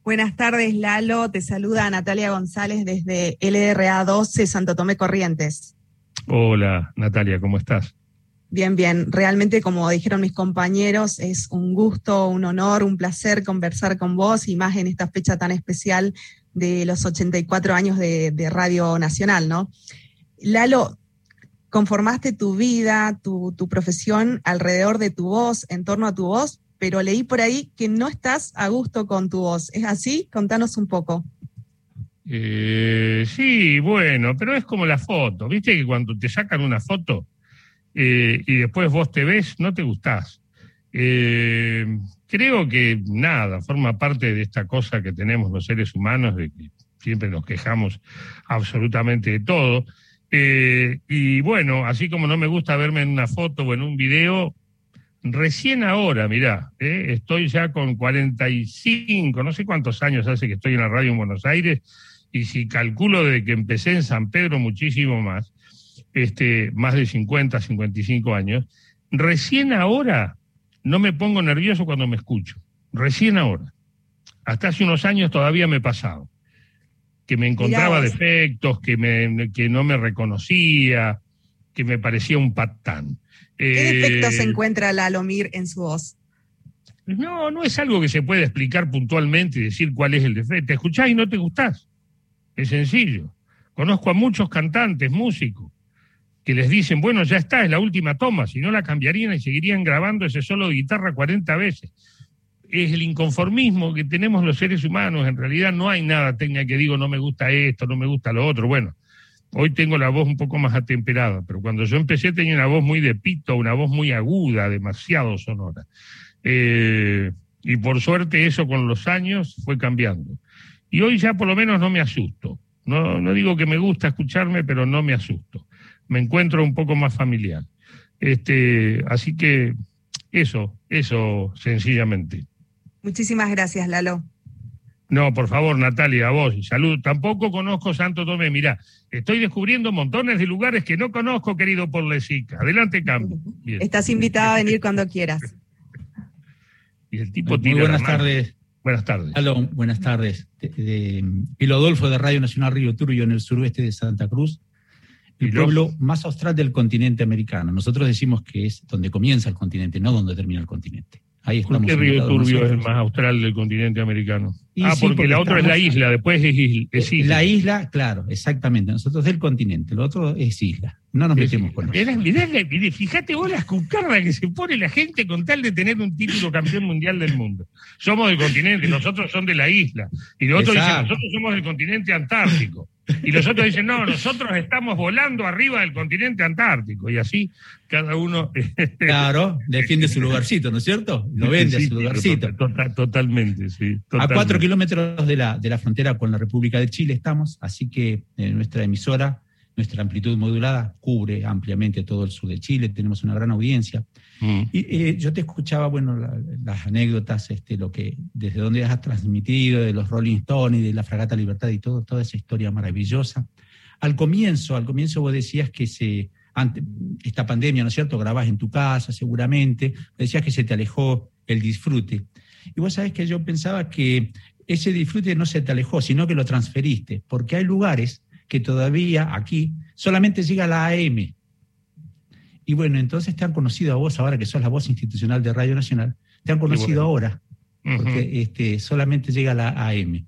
Buenas tardes, Lalo. Te saluda Natalia González desde LRA 12 Santo Tomé Corrientes. Hola, Natalia, ¿cómo estás? Bien, bien. Realmente, como dijeron mis compañeros, es un gusto, un honor, un placer conversar con vos y más en esta fecha tan especial de los 84 años de, de Radio Nacional, ¿no? Lalo, conformaste tu vida, tu, tu profesión alrededor de tu voz, en torno a tu voz, pero leí por ahí que no estás a gusto con tu voz. ¿Es así? Contanos un poco. Eh, sí, bueno, pero es como la foto. Viste que cuando te sacan una foto eh, y después vos te ves, no te gustás. Eh, creo que nada, forma parte de esta cosa que tenemos los seres humanos, de que siempre nos quejamos absolutamente de todo. Y bueno, así como no me gusta verme en una foto o en un video, recién ahora, mirá, eh, estoy ya con 45, no sé cuántos años hace que estoy en la radio en Buenos Aires, y si calculo de que empecé en San Pedro muchísimo más, este, más de 50, 55 años, recién ahora no me pongo nervioso cuando me escucho, recién ahora. Hasta hace unos años todavía me pasaba, que me encontraba defectos, que, me, que no me reconocía, que me parecía un patán. ¿Qué eh, encuentra Lalomir en su voz? No, no es algo que se puede explicar puntualmente y decir cuál es el defecto. Te escuchás y no te gustás. Es sencillo. Conozco a muchos cantantes, músicos, que les dicen, bueno, ya está, es la última toma, si no la cambiarían y seguirían grabando ese solo de guitarra 40 veces. Es el inconformismo que tenemos los seres humanos. En realidad no hay nada técnica que digo, no me gusta esto, no me gusta lo otro. Bueno, hoy tengo la voz un poco más atemperada, pero cuando yo empecé tenía una voz muy de pito, una voz muy aguda, demasiado sonora. Eh, y por suerte eso con los años fue cambiando. Y hoy ya por lo menos no me asusto. No, no digo que me gusta escucharme, pero no me asusto. Me encuentro un poco más familiar. Este, así que eso, eso sencillamente. Muchísimas gracias, Lalo. No, por favor, Natalia, a vos. Salud. Tampoco conozco Santo Tomé. Mirá, estoy descubriendo montones de lugares que no conozco, querido por Lesica. Adelante, Cambio. Bien. Estás invitada a venir cuando quieras. Y el tipo Muy buenas tardes. Buenas tardes. Aló, buenas tardes. De, de, el Odolfo de Radio Nacional Río Turbio en el suroeste de Santa Cruz, el pueblo más austral del continente americano. Nosotros decimos que es donde comienza el continente, no donde termina el continente. Ahí ¿Por qué Río Turbio es el más austral del continente americano? Y ah, sí, porque, porque la otra es la isla, después es, isla, es isla. La isla, claro, exactamente. Nosotros del continente, lo otro es isla. No nos Es metemos isla. con eso. Mirá, mirá, mirá, fíjate vos las cucardas que se pone la gente con tal de tener un título campeón mundial del mundo. Somos del continente, nosotros son de la isla. Y los otros dicen, nosotros somos del continente antártico. Y los otros dicen, no, nosotros estamos volando arriba del continente antártico. Y así cada uno... claro, defiende su lugarcito, ¿no es cierto? Lo vende a su lugarcito. totalmente, sí. A cuatro kilómetros de la, de la frontera con la República de Chile estamos, así que eh, nuestra emisora nuestra amplitud modulada cubre ampliamente todo el sur de Chile, tenemos una gran audiencia. Mm. Y eh, yo te escuchaba, bueno, las anécdotas, este, lo que, desde dónde has transmitido, de los Rolling Stones y de la Fragata Libertad y todo, toda esa historia maravillosa. Al comienzo, al comienzo vos decías que se, ante, esta pandemia, ¿no es cierto? Grabás en tu casa seguramente, decías que se te alejó el disfrute. Y vos sabés que yo pensaba que ese disfrute no se te alejó, sino que lo transferiste, porque hay lugares que todavía aquí solamente llega la AM. Y bueno, entonces te han conocido a vos ahora que sos la voz institucional de Radio Nacional, te han conocido ahora, porque este, solamente llega la AM.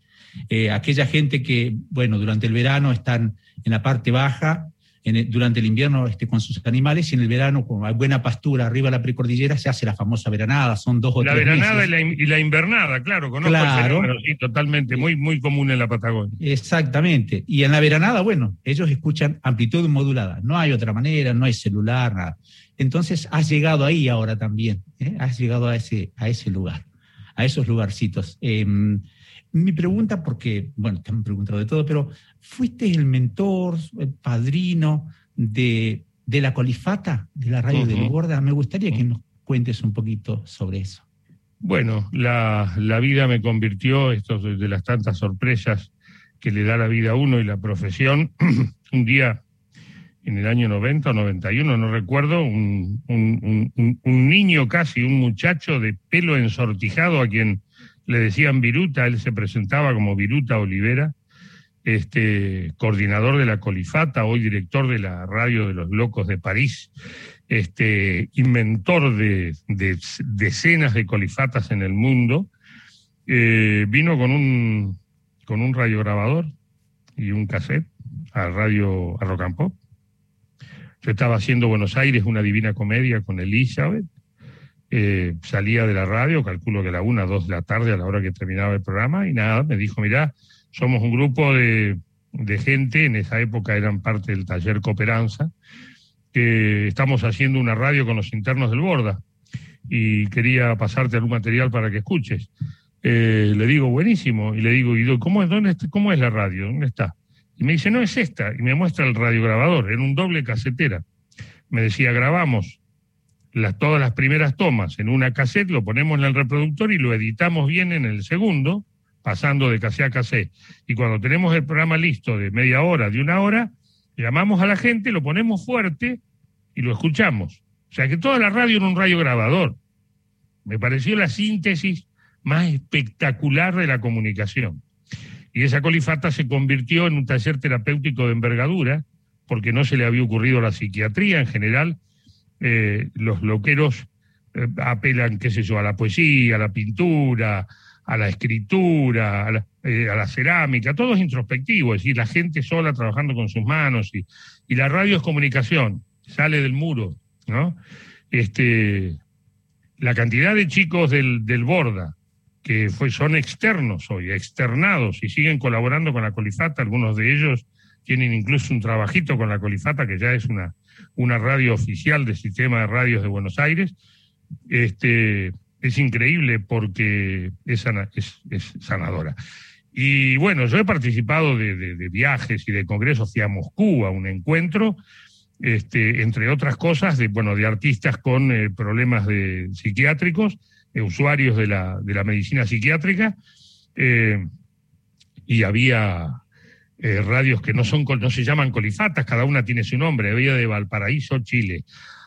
Eh, aquella gente que, bueno, durante el verano están en la parte baja durante el invierno este, con sus animales y en el verano, con buena pastura arriba de la precordillera, se hace la famosa veranada, son dos o la tres veranada Y, la, y la, invernada, claro, conozco claro. el sí, totalmente, muy, muy común en la Patagonia. Exactamente. Y en la veranada, bueno, ellos escuchan amplitud modulada, no hay otra manera, no hay celular, nada. Entonces has llegado ahí ahora también, ¿eh? has llegado a ese, a ese lugar, a esos lugarcitos. Em, mi pregunta, porque, bueno, te han preguntado de todo, pero ¿fuiste el mentor, el padrino de, la colifata de la radio de Gorda? Me gustaría que nos cuentes un poquito sobre eso. Bueno, la, vida me convirtió, esto de las tantas sorpresas que le da la vida a uno y la profesión, un día en el año 90 o 91, no recuerdo, un, un, niño casi, un muchacho de pelo ensortijado a quien le decían Viruta, él se presentaba como Viruta Olivera, este, coordinador de la Colifata, hoy director de la Radio de los Locos de París, este, inventor de, decenas de colifatas en el mundo, eh, vino con un, con un radiograbador y un cassette a Radio a. Yo estaba haciendo Buenos Aires una divina comedia con Elizabeth eh, salía de la radio, calculo que a la una, dos de la tarde, a la hora que terminaba el programa, y nada, me dijo, mirá, somos un grupo de, gente, en esa época eran parte del taller Cooperanza, que estamos haciendo una radio con los internos del Borda, y quería pasarte algún material para que escuches. Eh, le digo, buenísimo, y le digo, ¿y cómo es, dónde, cómo es la radio? ¿Dónde está? Y me dice, no es esta, y me muestra el radiograbador, en un doble casetera. Me decía, grabamos todas las primeras tomas en una cassette, lo ponemos en el reproductor y lo editamos bien en el segundo, pasando de cassette a cassette. Y cuando tenemos el programa listo de media hora, de una hora, llamamos a la gente, lo ponemos fuerte y lo escuchamos. O sea que toda la radio era un radio grabador. Me pareció la síntesis más espectacular de la comunicación. Y esa colifata se convirtió en un taller terapéutico de envergadura, porque no se le había ocurrido la psiquiatría en general, eh, los loqueros eh, apelan, qué sé yo, a la poesía, a la pintura, a la escritura, a la, eh, cerámica, todo es introspectivo, es decir, la gente sola trabajando con sus manos y, la radio es comunicación, sale del muro, ¿no? Este, la cantidad de chicos del, del Borda, que fue, son externos hoy, externados y siguen colaborando con la Colifata, algunos de ellos tienen incluso un trabajito con la Colifata, que ya es una, una radio oficial del sistema de radios de Buenos Aires. Este, es increíble porque es, sanadora. Y bueno, yo he participado de, viajes y de congresos, fui a Moscú a un encuentro, este, entre otras cosas, de, bueno, de artistas con eh, problemas de, psiquiátricos, usuarios de la, de la medicina psiquiátrica, eh, y había eh, radios que no, son, no se llaman colifatas, cada una tiene su nombre. Había de Valparaíso, Chile,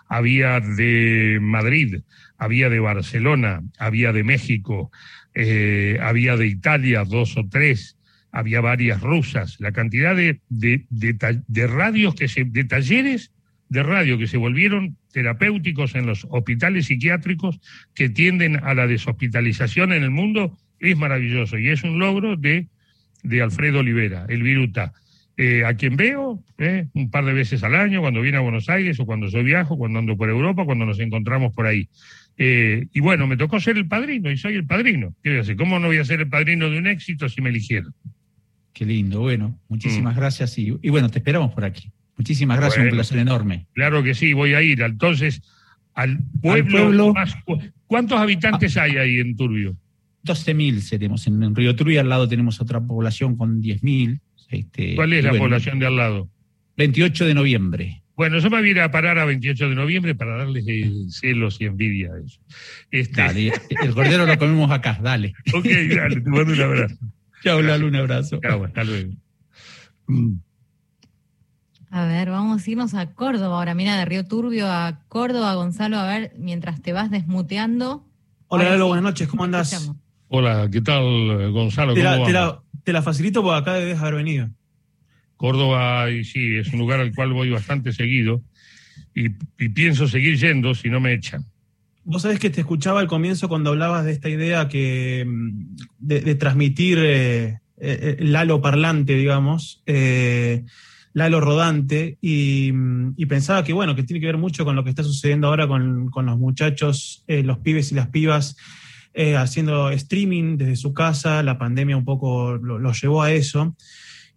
había de Madrid, había de Barcelona, había de México, eh, había de Italia, dos o tres, había varias rusas. La cantidad de, de, de, radios, que se, de talleres de radio que se volvieron terapéuticos en los hospitales psiquiátricos que tienden a la deshospitalización en el mundo es maravilloso y es un logro de de Alfredo Olivera, el Viruta, eh, a quien veo eh, un par de veces al año, cuando viene a Buenos Aires o cuando yo viajo, cuando ando por Europa, cuando nos encontramos por ahí. Eh, y bueno, me tocó ser el padrino y soy el padrino. ¿Qué voy a hacer? ¿Cómo no voy a ser el padrino de un éxito si me eligieron? Qué lindo, bueno, muchísimas mm. gracias y, bueno, te esperamos por aquí. Muchísimas gracias, un placer enorme. Claro que sí, voy a ir. Entonces, al pueblo, ¿Cuántos habitantes hay ahí en Turbio? 12.000 seremos. En, Río Turbio al lado tenemos otra población con 10.000. Este, ¿Cuál es la población de al lado? 28 de noviembre. Bueno, yo me voy a parar a 28 de noviembre para darles celos y envidia a eso. Este... el cordero lo comemos acá, dale. Ok, dale, te mando un abrazo. Chao, Lalo, un abrazo. Chao, hasta luego. A ver, vamos a irnos a Córdoba ahora. Mira, de Río Turbio a Córdoba, Gonzalo, a ver, mientras te vas desmuteando. Hola, Lalo, buenas noches, ¿cómo andás? Hola, ¿qué tal, Gonzalo? Te la, te, la, facilito porque acá debes haber venido. Córdoba, y sí, es un lugar al cual voy bastante seguido y, pienso seguir yendo si no me echan. Vos sabés que te escuchaba al comienzo cuando hablabas de esta idea que mm, de, transmitir eh, eh, eh, Lalo parlante, digamos. Eh, Lalo Rodante, mm, y, pensaba que, bueno, que tiene que ver mucho con lo que está sucediendo ahora con, los muchachos, eh, los pibes y las pibas eh, haciendo streaming desde su casa, la pandemia un poco lo, llevó a eso.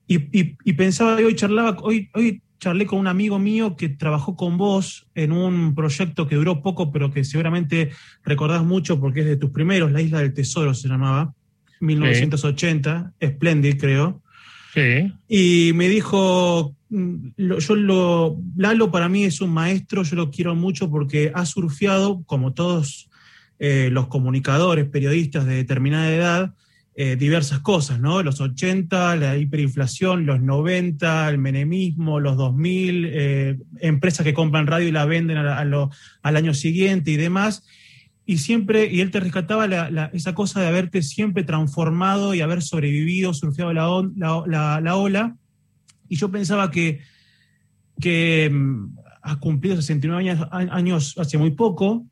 Y, pensaba, hoy charlaba, hoy, hoy charlé con un amigo mío que trabajó con vos en un proyecto que duró poco, pero que seguramente recordás mucho porque es de tus primeros, La Isla del Tesoro se llamaba, 1980, Splendid creo. Y me dijo, mm, yo lo, Lalo para mí es un maestro, yo lo quiero mucho porque ha surfeado, como todos eh, los comunicadores, periodistas de determinada edad, eh, diversas cosas, ¿no? Los 80, la hiperinflación, los 90, el menemismo, los 2000, eh, empresas que compran radio y la venden al año siguiente y demás y siempre, y él te rescataba esa cosa de haberte siempre transformado y haber sobrevivido, surfeado la, la, ola. Y yo pensaba que, que mm, has cumplido 69 años, años hace muy poco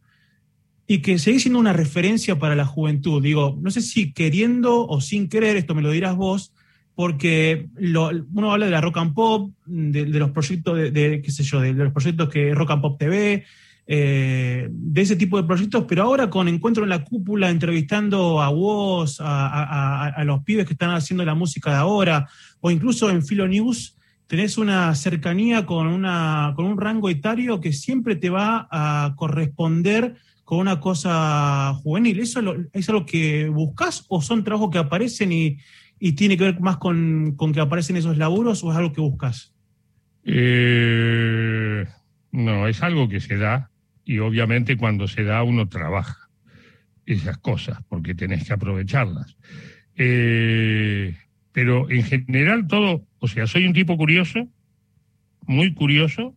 y que seguís siendo una referencia para la juventud. Digo, no sé si queriendo o sin querer, esto me lo dirás vos, porque uno habla de la rock and pop, de, los proyectos de, qué sé yo, de, los proyectos que Rock and Pop TV, eh, de ese tipo de proyectos, pero ahora con Encuentro en la Cúpula, entrevistando a vos, a, los pibes que están haciendo la música de ahora, o incluso en Filo News, tenés una cercanía con, una, con un rango etario que siempre te va a corresponder con una cosa juvenil. ¿Eso es lo que buscas o son trabajos que aparecen y, tiene que ver más con, que aparecen esos laburos o es algo que buscas? Eh, no, es algo que se da y obviamente cuando se da uno trabaja esas cosas porque tenés que aprovecharlas. Eh, pero en general todo, o sea, soy un tipo curioso, muy curioso,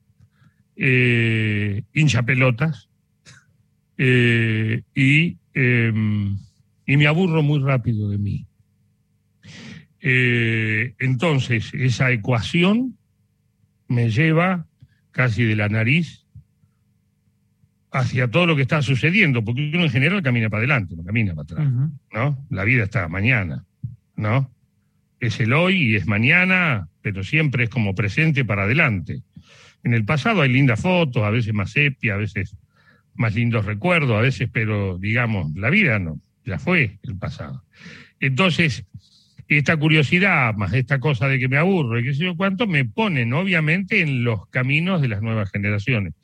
eh, hincha pelotas eh, y, em, y me aburro muy rápido de mí. entonces, esa ecuación me lleva casi de la nariz hacia todo lo que está sucediendo, porque uno en general camina para adelante, no camina para atrás, ¿no? La vida está mañana, ¿no? Es el hoy y es mañana, pero siempre es como presente para adelante. En el pasado hay lindas fotos, a veces más sepia, a veces más lindos recuerdos, a veces, pero digamos, la vida no, ya fue el pasado. Entonces, esta curiosidad, más esta cosa de que me aburro y qué sé yo cuánto, me ponen obviamente en los caminos de las nuevas generaciones.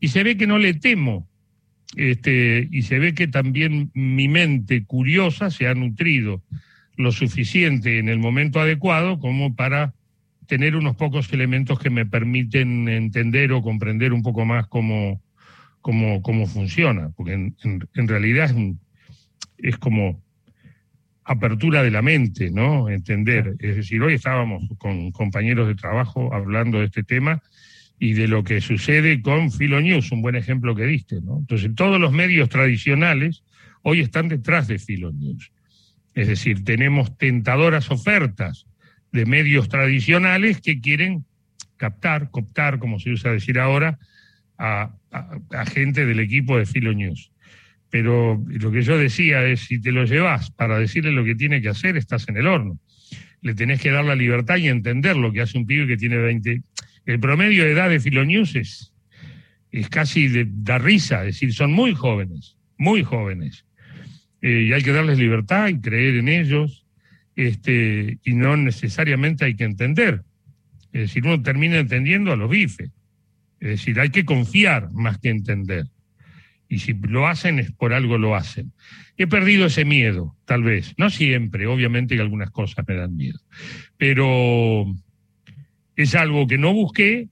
Y se ve que no le temo, este, y se ve que también mi mente curiosa se ha nutrido lo suficiente en el momento adecuado como para tener unos pocos elementos que me permiten entender o comprender un poco más cómo, cómo, cómo funciona, porque en, en, realidad es, es, como apertura de la mente, ¿no? Entender. Es decir, hoy estábamos con compañeros de trabajo hablando de este tema y de lo que sucede con Filonews, un buen ejemplo que diste. ¿no? Entonces, todos los medios tradicionales hoy están detrás de Filonews. Es decir, tenemos tentadoras ofertas de medios tradicionales que quieren captar, cooptar, como se usa decir ahora, a, gente del equipo de Filonews. Pero lo que yo decía es, si te lo llevas para decirle lo que tiene que hacer, estás en el horno. Le tenés que dar la libertad y entender lo que hace un pibe que tiene 20, el promedio de edad de Filonews es, casi de da risa, es decir, son muy jóvenes, muy jóvenes. Eh, y hay que darles libertad y creer en ellos este, y no necesariamente hay que entender. Es decir, uno termina entendiendo a los bifes. Es decir, hay que confiar más que entender. Y si lo hacen es por algo lo hacen. He perdido ese miedo, tal vez. No siempre, obviamente que algunas cosas me dan miedo. Pero es algo que no busqué,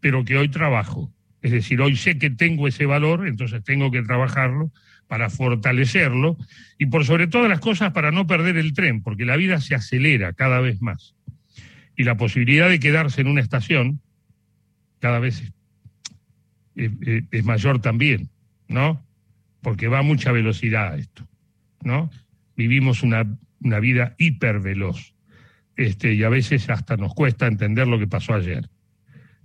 pero que hoy trabajo. Es decir, hoy sé que tengo ese valor, entonces tengo que trabajarlo para fortalecerlo y por sobre todas las cosas para no perder el tren, porque la vida se acelera cada vez más. Y la posibilidad de quedarse en una estación cada vez es, mayor también, ¿no? Porque va a mucha velocidad esto, ¿no? Vivimos una, una vida hiperveloz este, y a veces hasta nos cuesta entender lo que pasó ayer.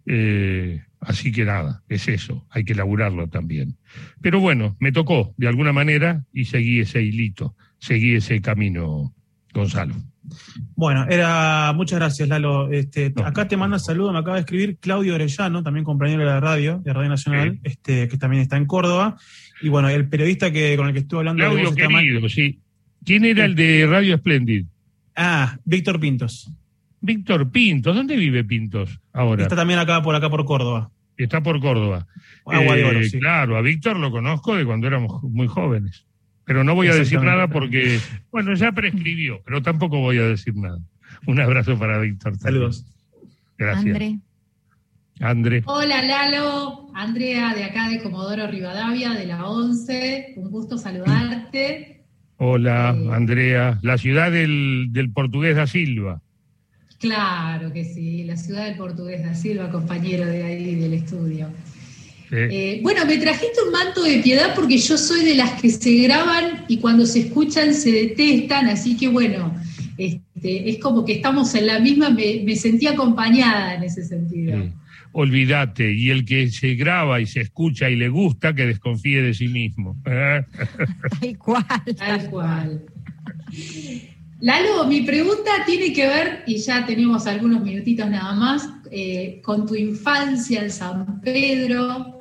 Eh, así que nada, es eso, hay que elaborarlo también. Pero bueno, me tocó de alguna manera y seguí ese hilito, seguí ese camino, Gonzalo. Bueno, era muchas gracias, Lalo. Este, no. Acá te manda saludo, me acaba de escribir Claudio Orellano, también compañero de la radio, de Radio Nacional, sí. este, que también está en Córdoba. Y bueno, el periodista que con el que estuve hablando. Claudio de querido, sí. ¿Quién era el de Radio Splendid? Ah, Víctor Pintos. Víctor Pintos, ¿dónde vive Pintos ahora? Está también acá por acá por Córdoba. Está por Córdoba. Agua de oro, eh, sí. Claro, a Víctor lo conozco de cuando éramos muy jóvenes. Pero no voy a decir nada porque, bueno, ya prescribió, pero tampoco voy a decir nada. Un abrazo para Víctor. Saludos. Gracias. André. André. Hola Lalo, Andrea de acá de Comodoro Rivadavia, de la 11. Un gusto saludarte. Hola, eh, Andrea. La ciudad del, del portugués da Silva. Claro que sí, la ciudad del portugués da Silva, compañero de ahí del estudio. Eh, bueno, me trajiste un manto de piedad porque yo soy de las que se graban y cuando se escuchan se detestan, así que bueno, este, es como que estamos en la misma, me, me sentí acompañada en ese sentido. Sí. Olvídate, y el que se graba y se escucha y le gusta, que desconfíe de sí mismo. Tal cual. Tal cual. Lalo, mi pregunta tiene que ver, y ya tenemos algunos minutitos nada más, eh, con tu infancia en San Pedro.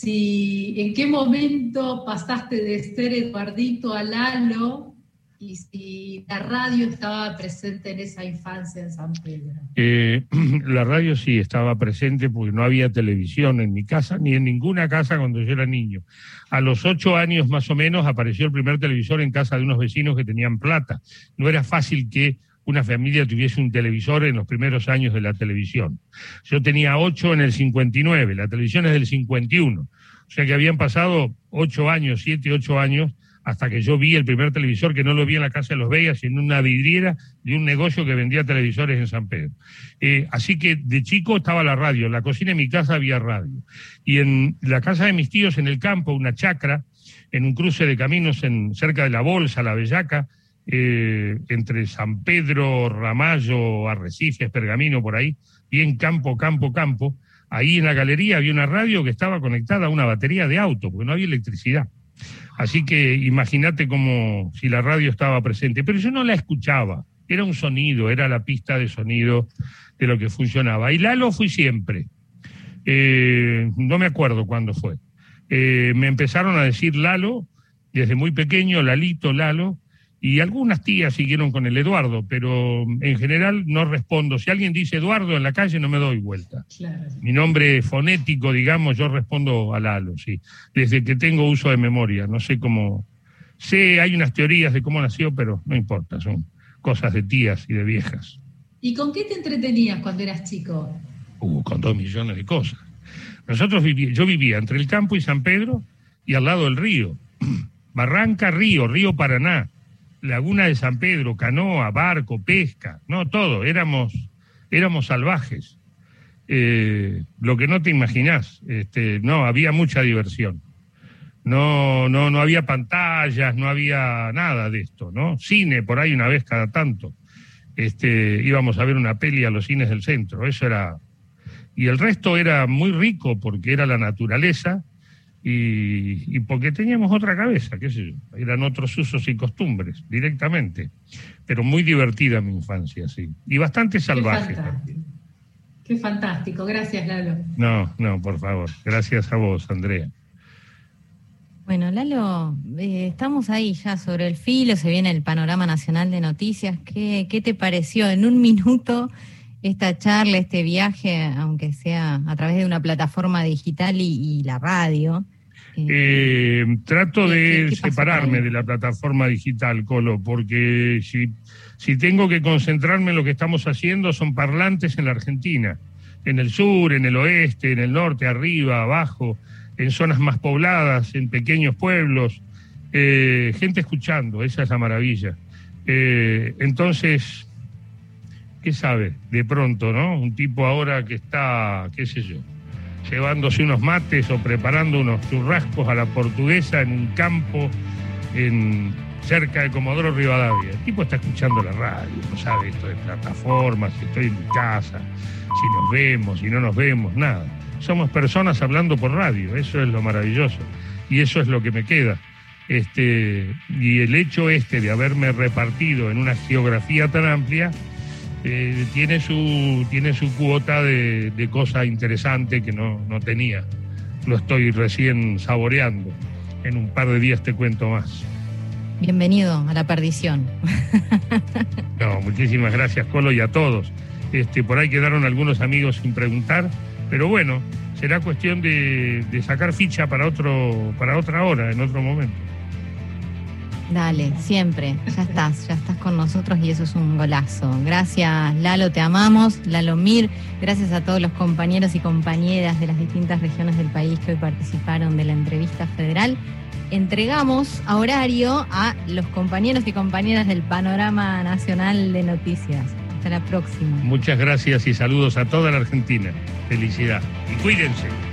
Si, ¿En qué momento pasaste de ser Eduardito a Lalo? Y si la radio estaba presente en esa infancia en San Pedro. Eh, la radio sí estaba presente porque no había televisión en mi casa, ni en ninguna casa cuando yo era niño. A los ocho años más o menos apareció el primer televisor en casa de unos vecinos que tenían plata. No era fácil que una familia tuviese un televisor en los primeros años de la televisión. Yo tenía ocho en el 59, la televisión es del 51. O sea que habían pasado ocho años, siete, ocho años hasta que yo vi el primer televisor que no lo vi en la casa de los Vegas, sino en una vidriera de un negocio que vendía televisores en San Pedro. Eh, así que de chico estaba la radio, en la cocina de mi casa había radio. Y en la casa de mis tíos, en el campo, una chacra, en un cruce de caminos en, cerca de la Bolsa, la Bellaca, eh, entre San Pedro, Ramallo, Arrecifes, Pergamino, por ahí, bien campo, campo, campo. Ahí en la galería había una radio que estaba conectada a una batería de auto, porque no había electricidad. Así que imagínate como si la radio estaba presente, pero yo no la escuchaba, era un sonido, era la pista de sonido de lo que funcionaba. Y Lalo fui siempre, eh, no me acuerdo cuándo fue. Eh, me empezaron a decir Lalo desde muy pequeño, Lalito, Lalo, y algunas tías siguieron con el Eduardo, pero en general no respondo. Si alguien dice Eduardo en la calle, no me doy vuelta. Claro. Mi nombre fonético, digamos, yo respondo a Lalo, sí. Desde que tengo uso de memoria. No sé cómo. Sé, hay unas teorías de cómo nació, pero no importa, son cosas de tías y de viejas. ¿Y con qué te entretenías cuando eras chico? Uh, con dos millones de cosas. Nosotros viví, yo vivía entre el campo y San Pedro y al lado del río. Barranca, río, río Paraná Laguna de San Pedro, canoa, barco, pesca, no todo, éramos, éramos salvajes. Eh, lo que no te imaginás, este, no, había mucha diversión. No, no, no había pantallas, no había nada de esto, ¿no? Cine por ahí una vez cada tanto. Este, íbamos a ver una peli a los cines del centro, eso era. Y el resto era muy rico porque era la naturaleza y, y, porque teníamos otra cabeza, qué sé yo, eran otros usos y costumbres directamente, pero muy divertida mi infancia, sí, y bastante salvaje. Qué fantástico, Qué fantástico. gracias Lalo. No, no, por favor, gracias a vos, Andrea. Bueno, Lalo, eh, estamos ahí ya sobre el filo, se viene el panorama nacional de noticias. ¿Qué, qué te pareció en un minuto esta charla, este viaje, aunque sea a través de una plataforma digital y, la radio? Eh, trato de separarme de la plataforma digital, Colo, porque si, si tengo que concentrarme en lo que estamos haciendo, son parlantes en la Argentina, en el sur, en el oeste, en el norte, arriba, abajo en zonas más pobladas, en pequeños pueblos, eh, gente escuchando, esa es la maravilla. Eh, entonces, ¿qué sabe? De pronto, ¿no? Un tipo ahora que está, qué sé yo, llevándose unos mates o preparando unos churrascos a la portuguesa en un campo en, cerca de Comodoro Rivadavia. El tipo está escuchando la radio, no sabe esto de plataformas, si estoy en mi casa, si nos vemos, si no nos vemos, nada somos personas hablando por radio, eso es lo maravilloso y eso es lo que me queda. Este, y el hecho este de haberme repartido en una geografía tan amplia eh, tiene, su, tiene su cuota de, de cosa interesante que no, no tenía. Lo estoy recién saboreando. En un par de días te cuento más. Bienvenido a la perdición. No, muchísimas gracias, Colo, y a todos. Este, por ahí quedaron algunos amigos sin preguntar. Pero bueno, será cuestión de, sacar ficha para, otro, para otra hora, en otro momento. Dale, siempre, ya estás, ya estás con nosotros y eso es un golazo. Gracias Lalo, te amamos. Lalo Mir, gracias a todos los compañeros y compañeras de las distintas regiones del país que hoy participaron de la entrevista federal. Entregamos a horario a los compañeros y compañeras del Panorama Nacional de Noticias. Hasta la próxima. Muchas gracias y saludos a toda la Argentina. Felicidad. Y cuídense.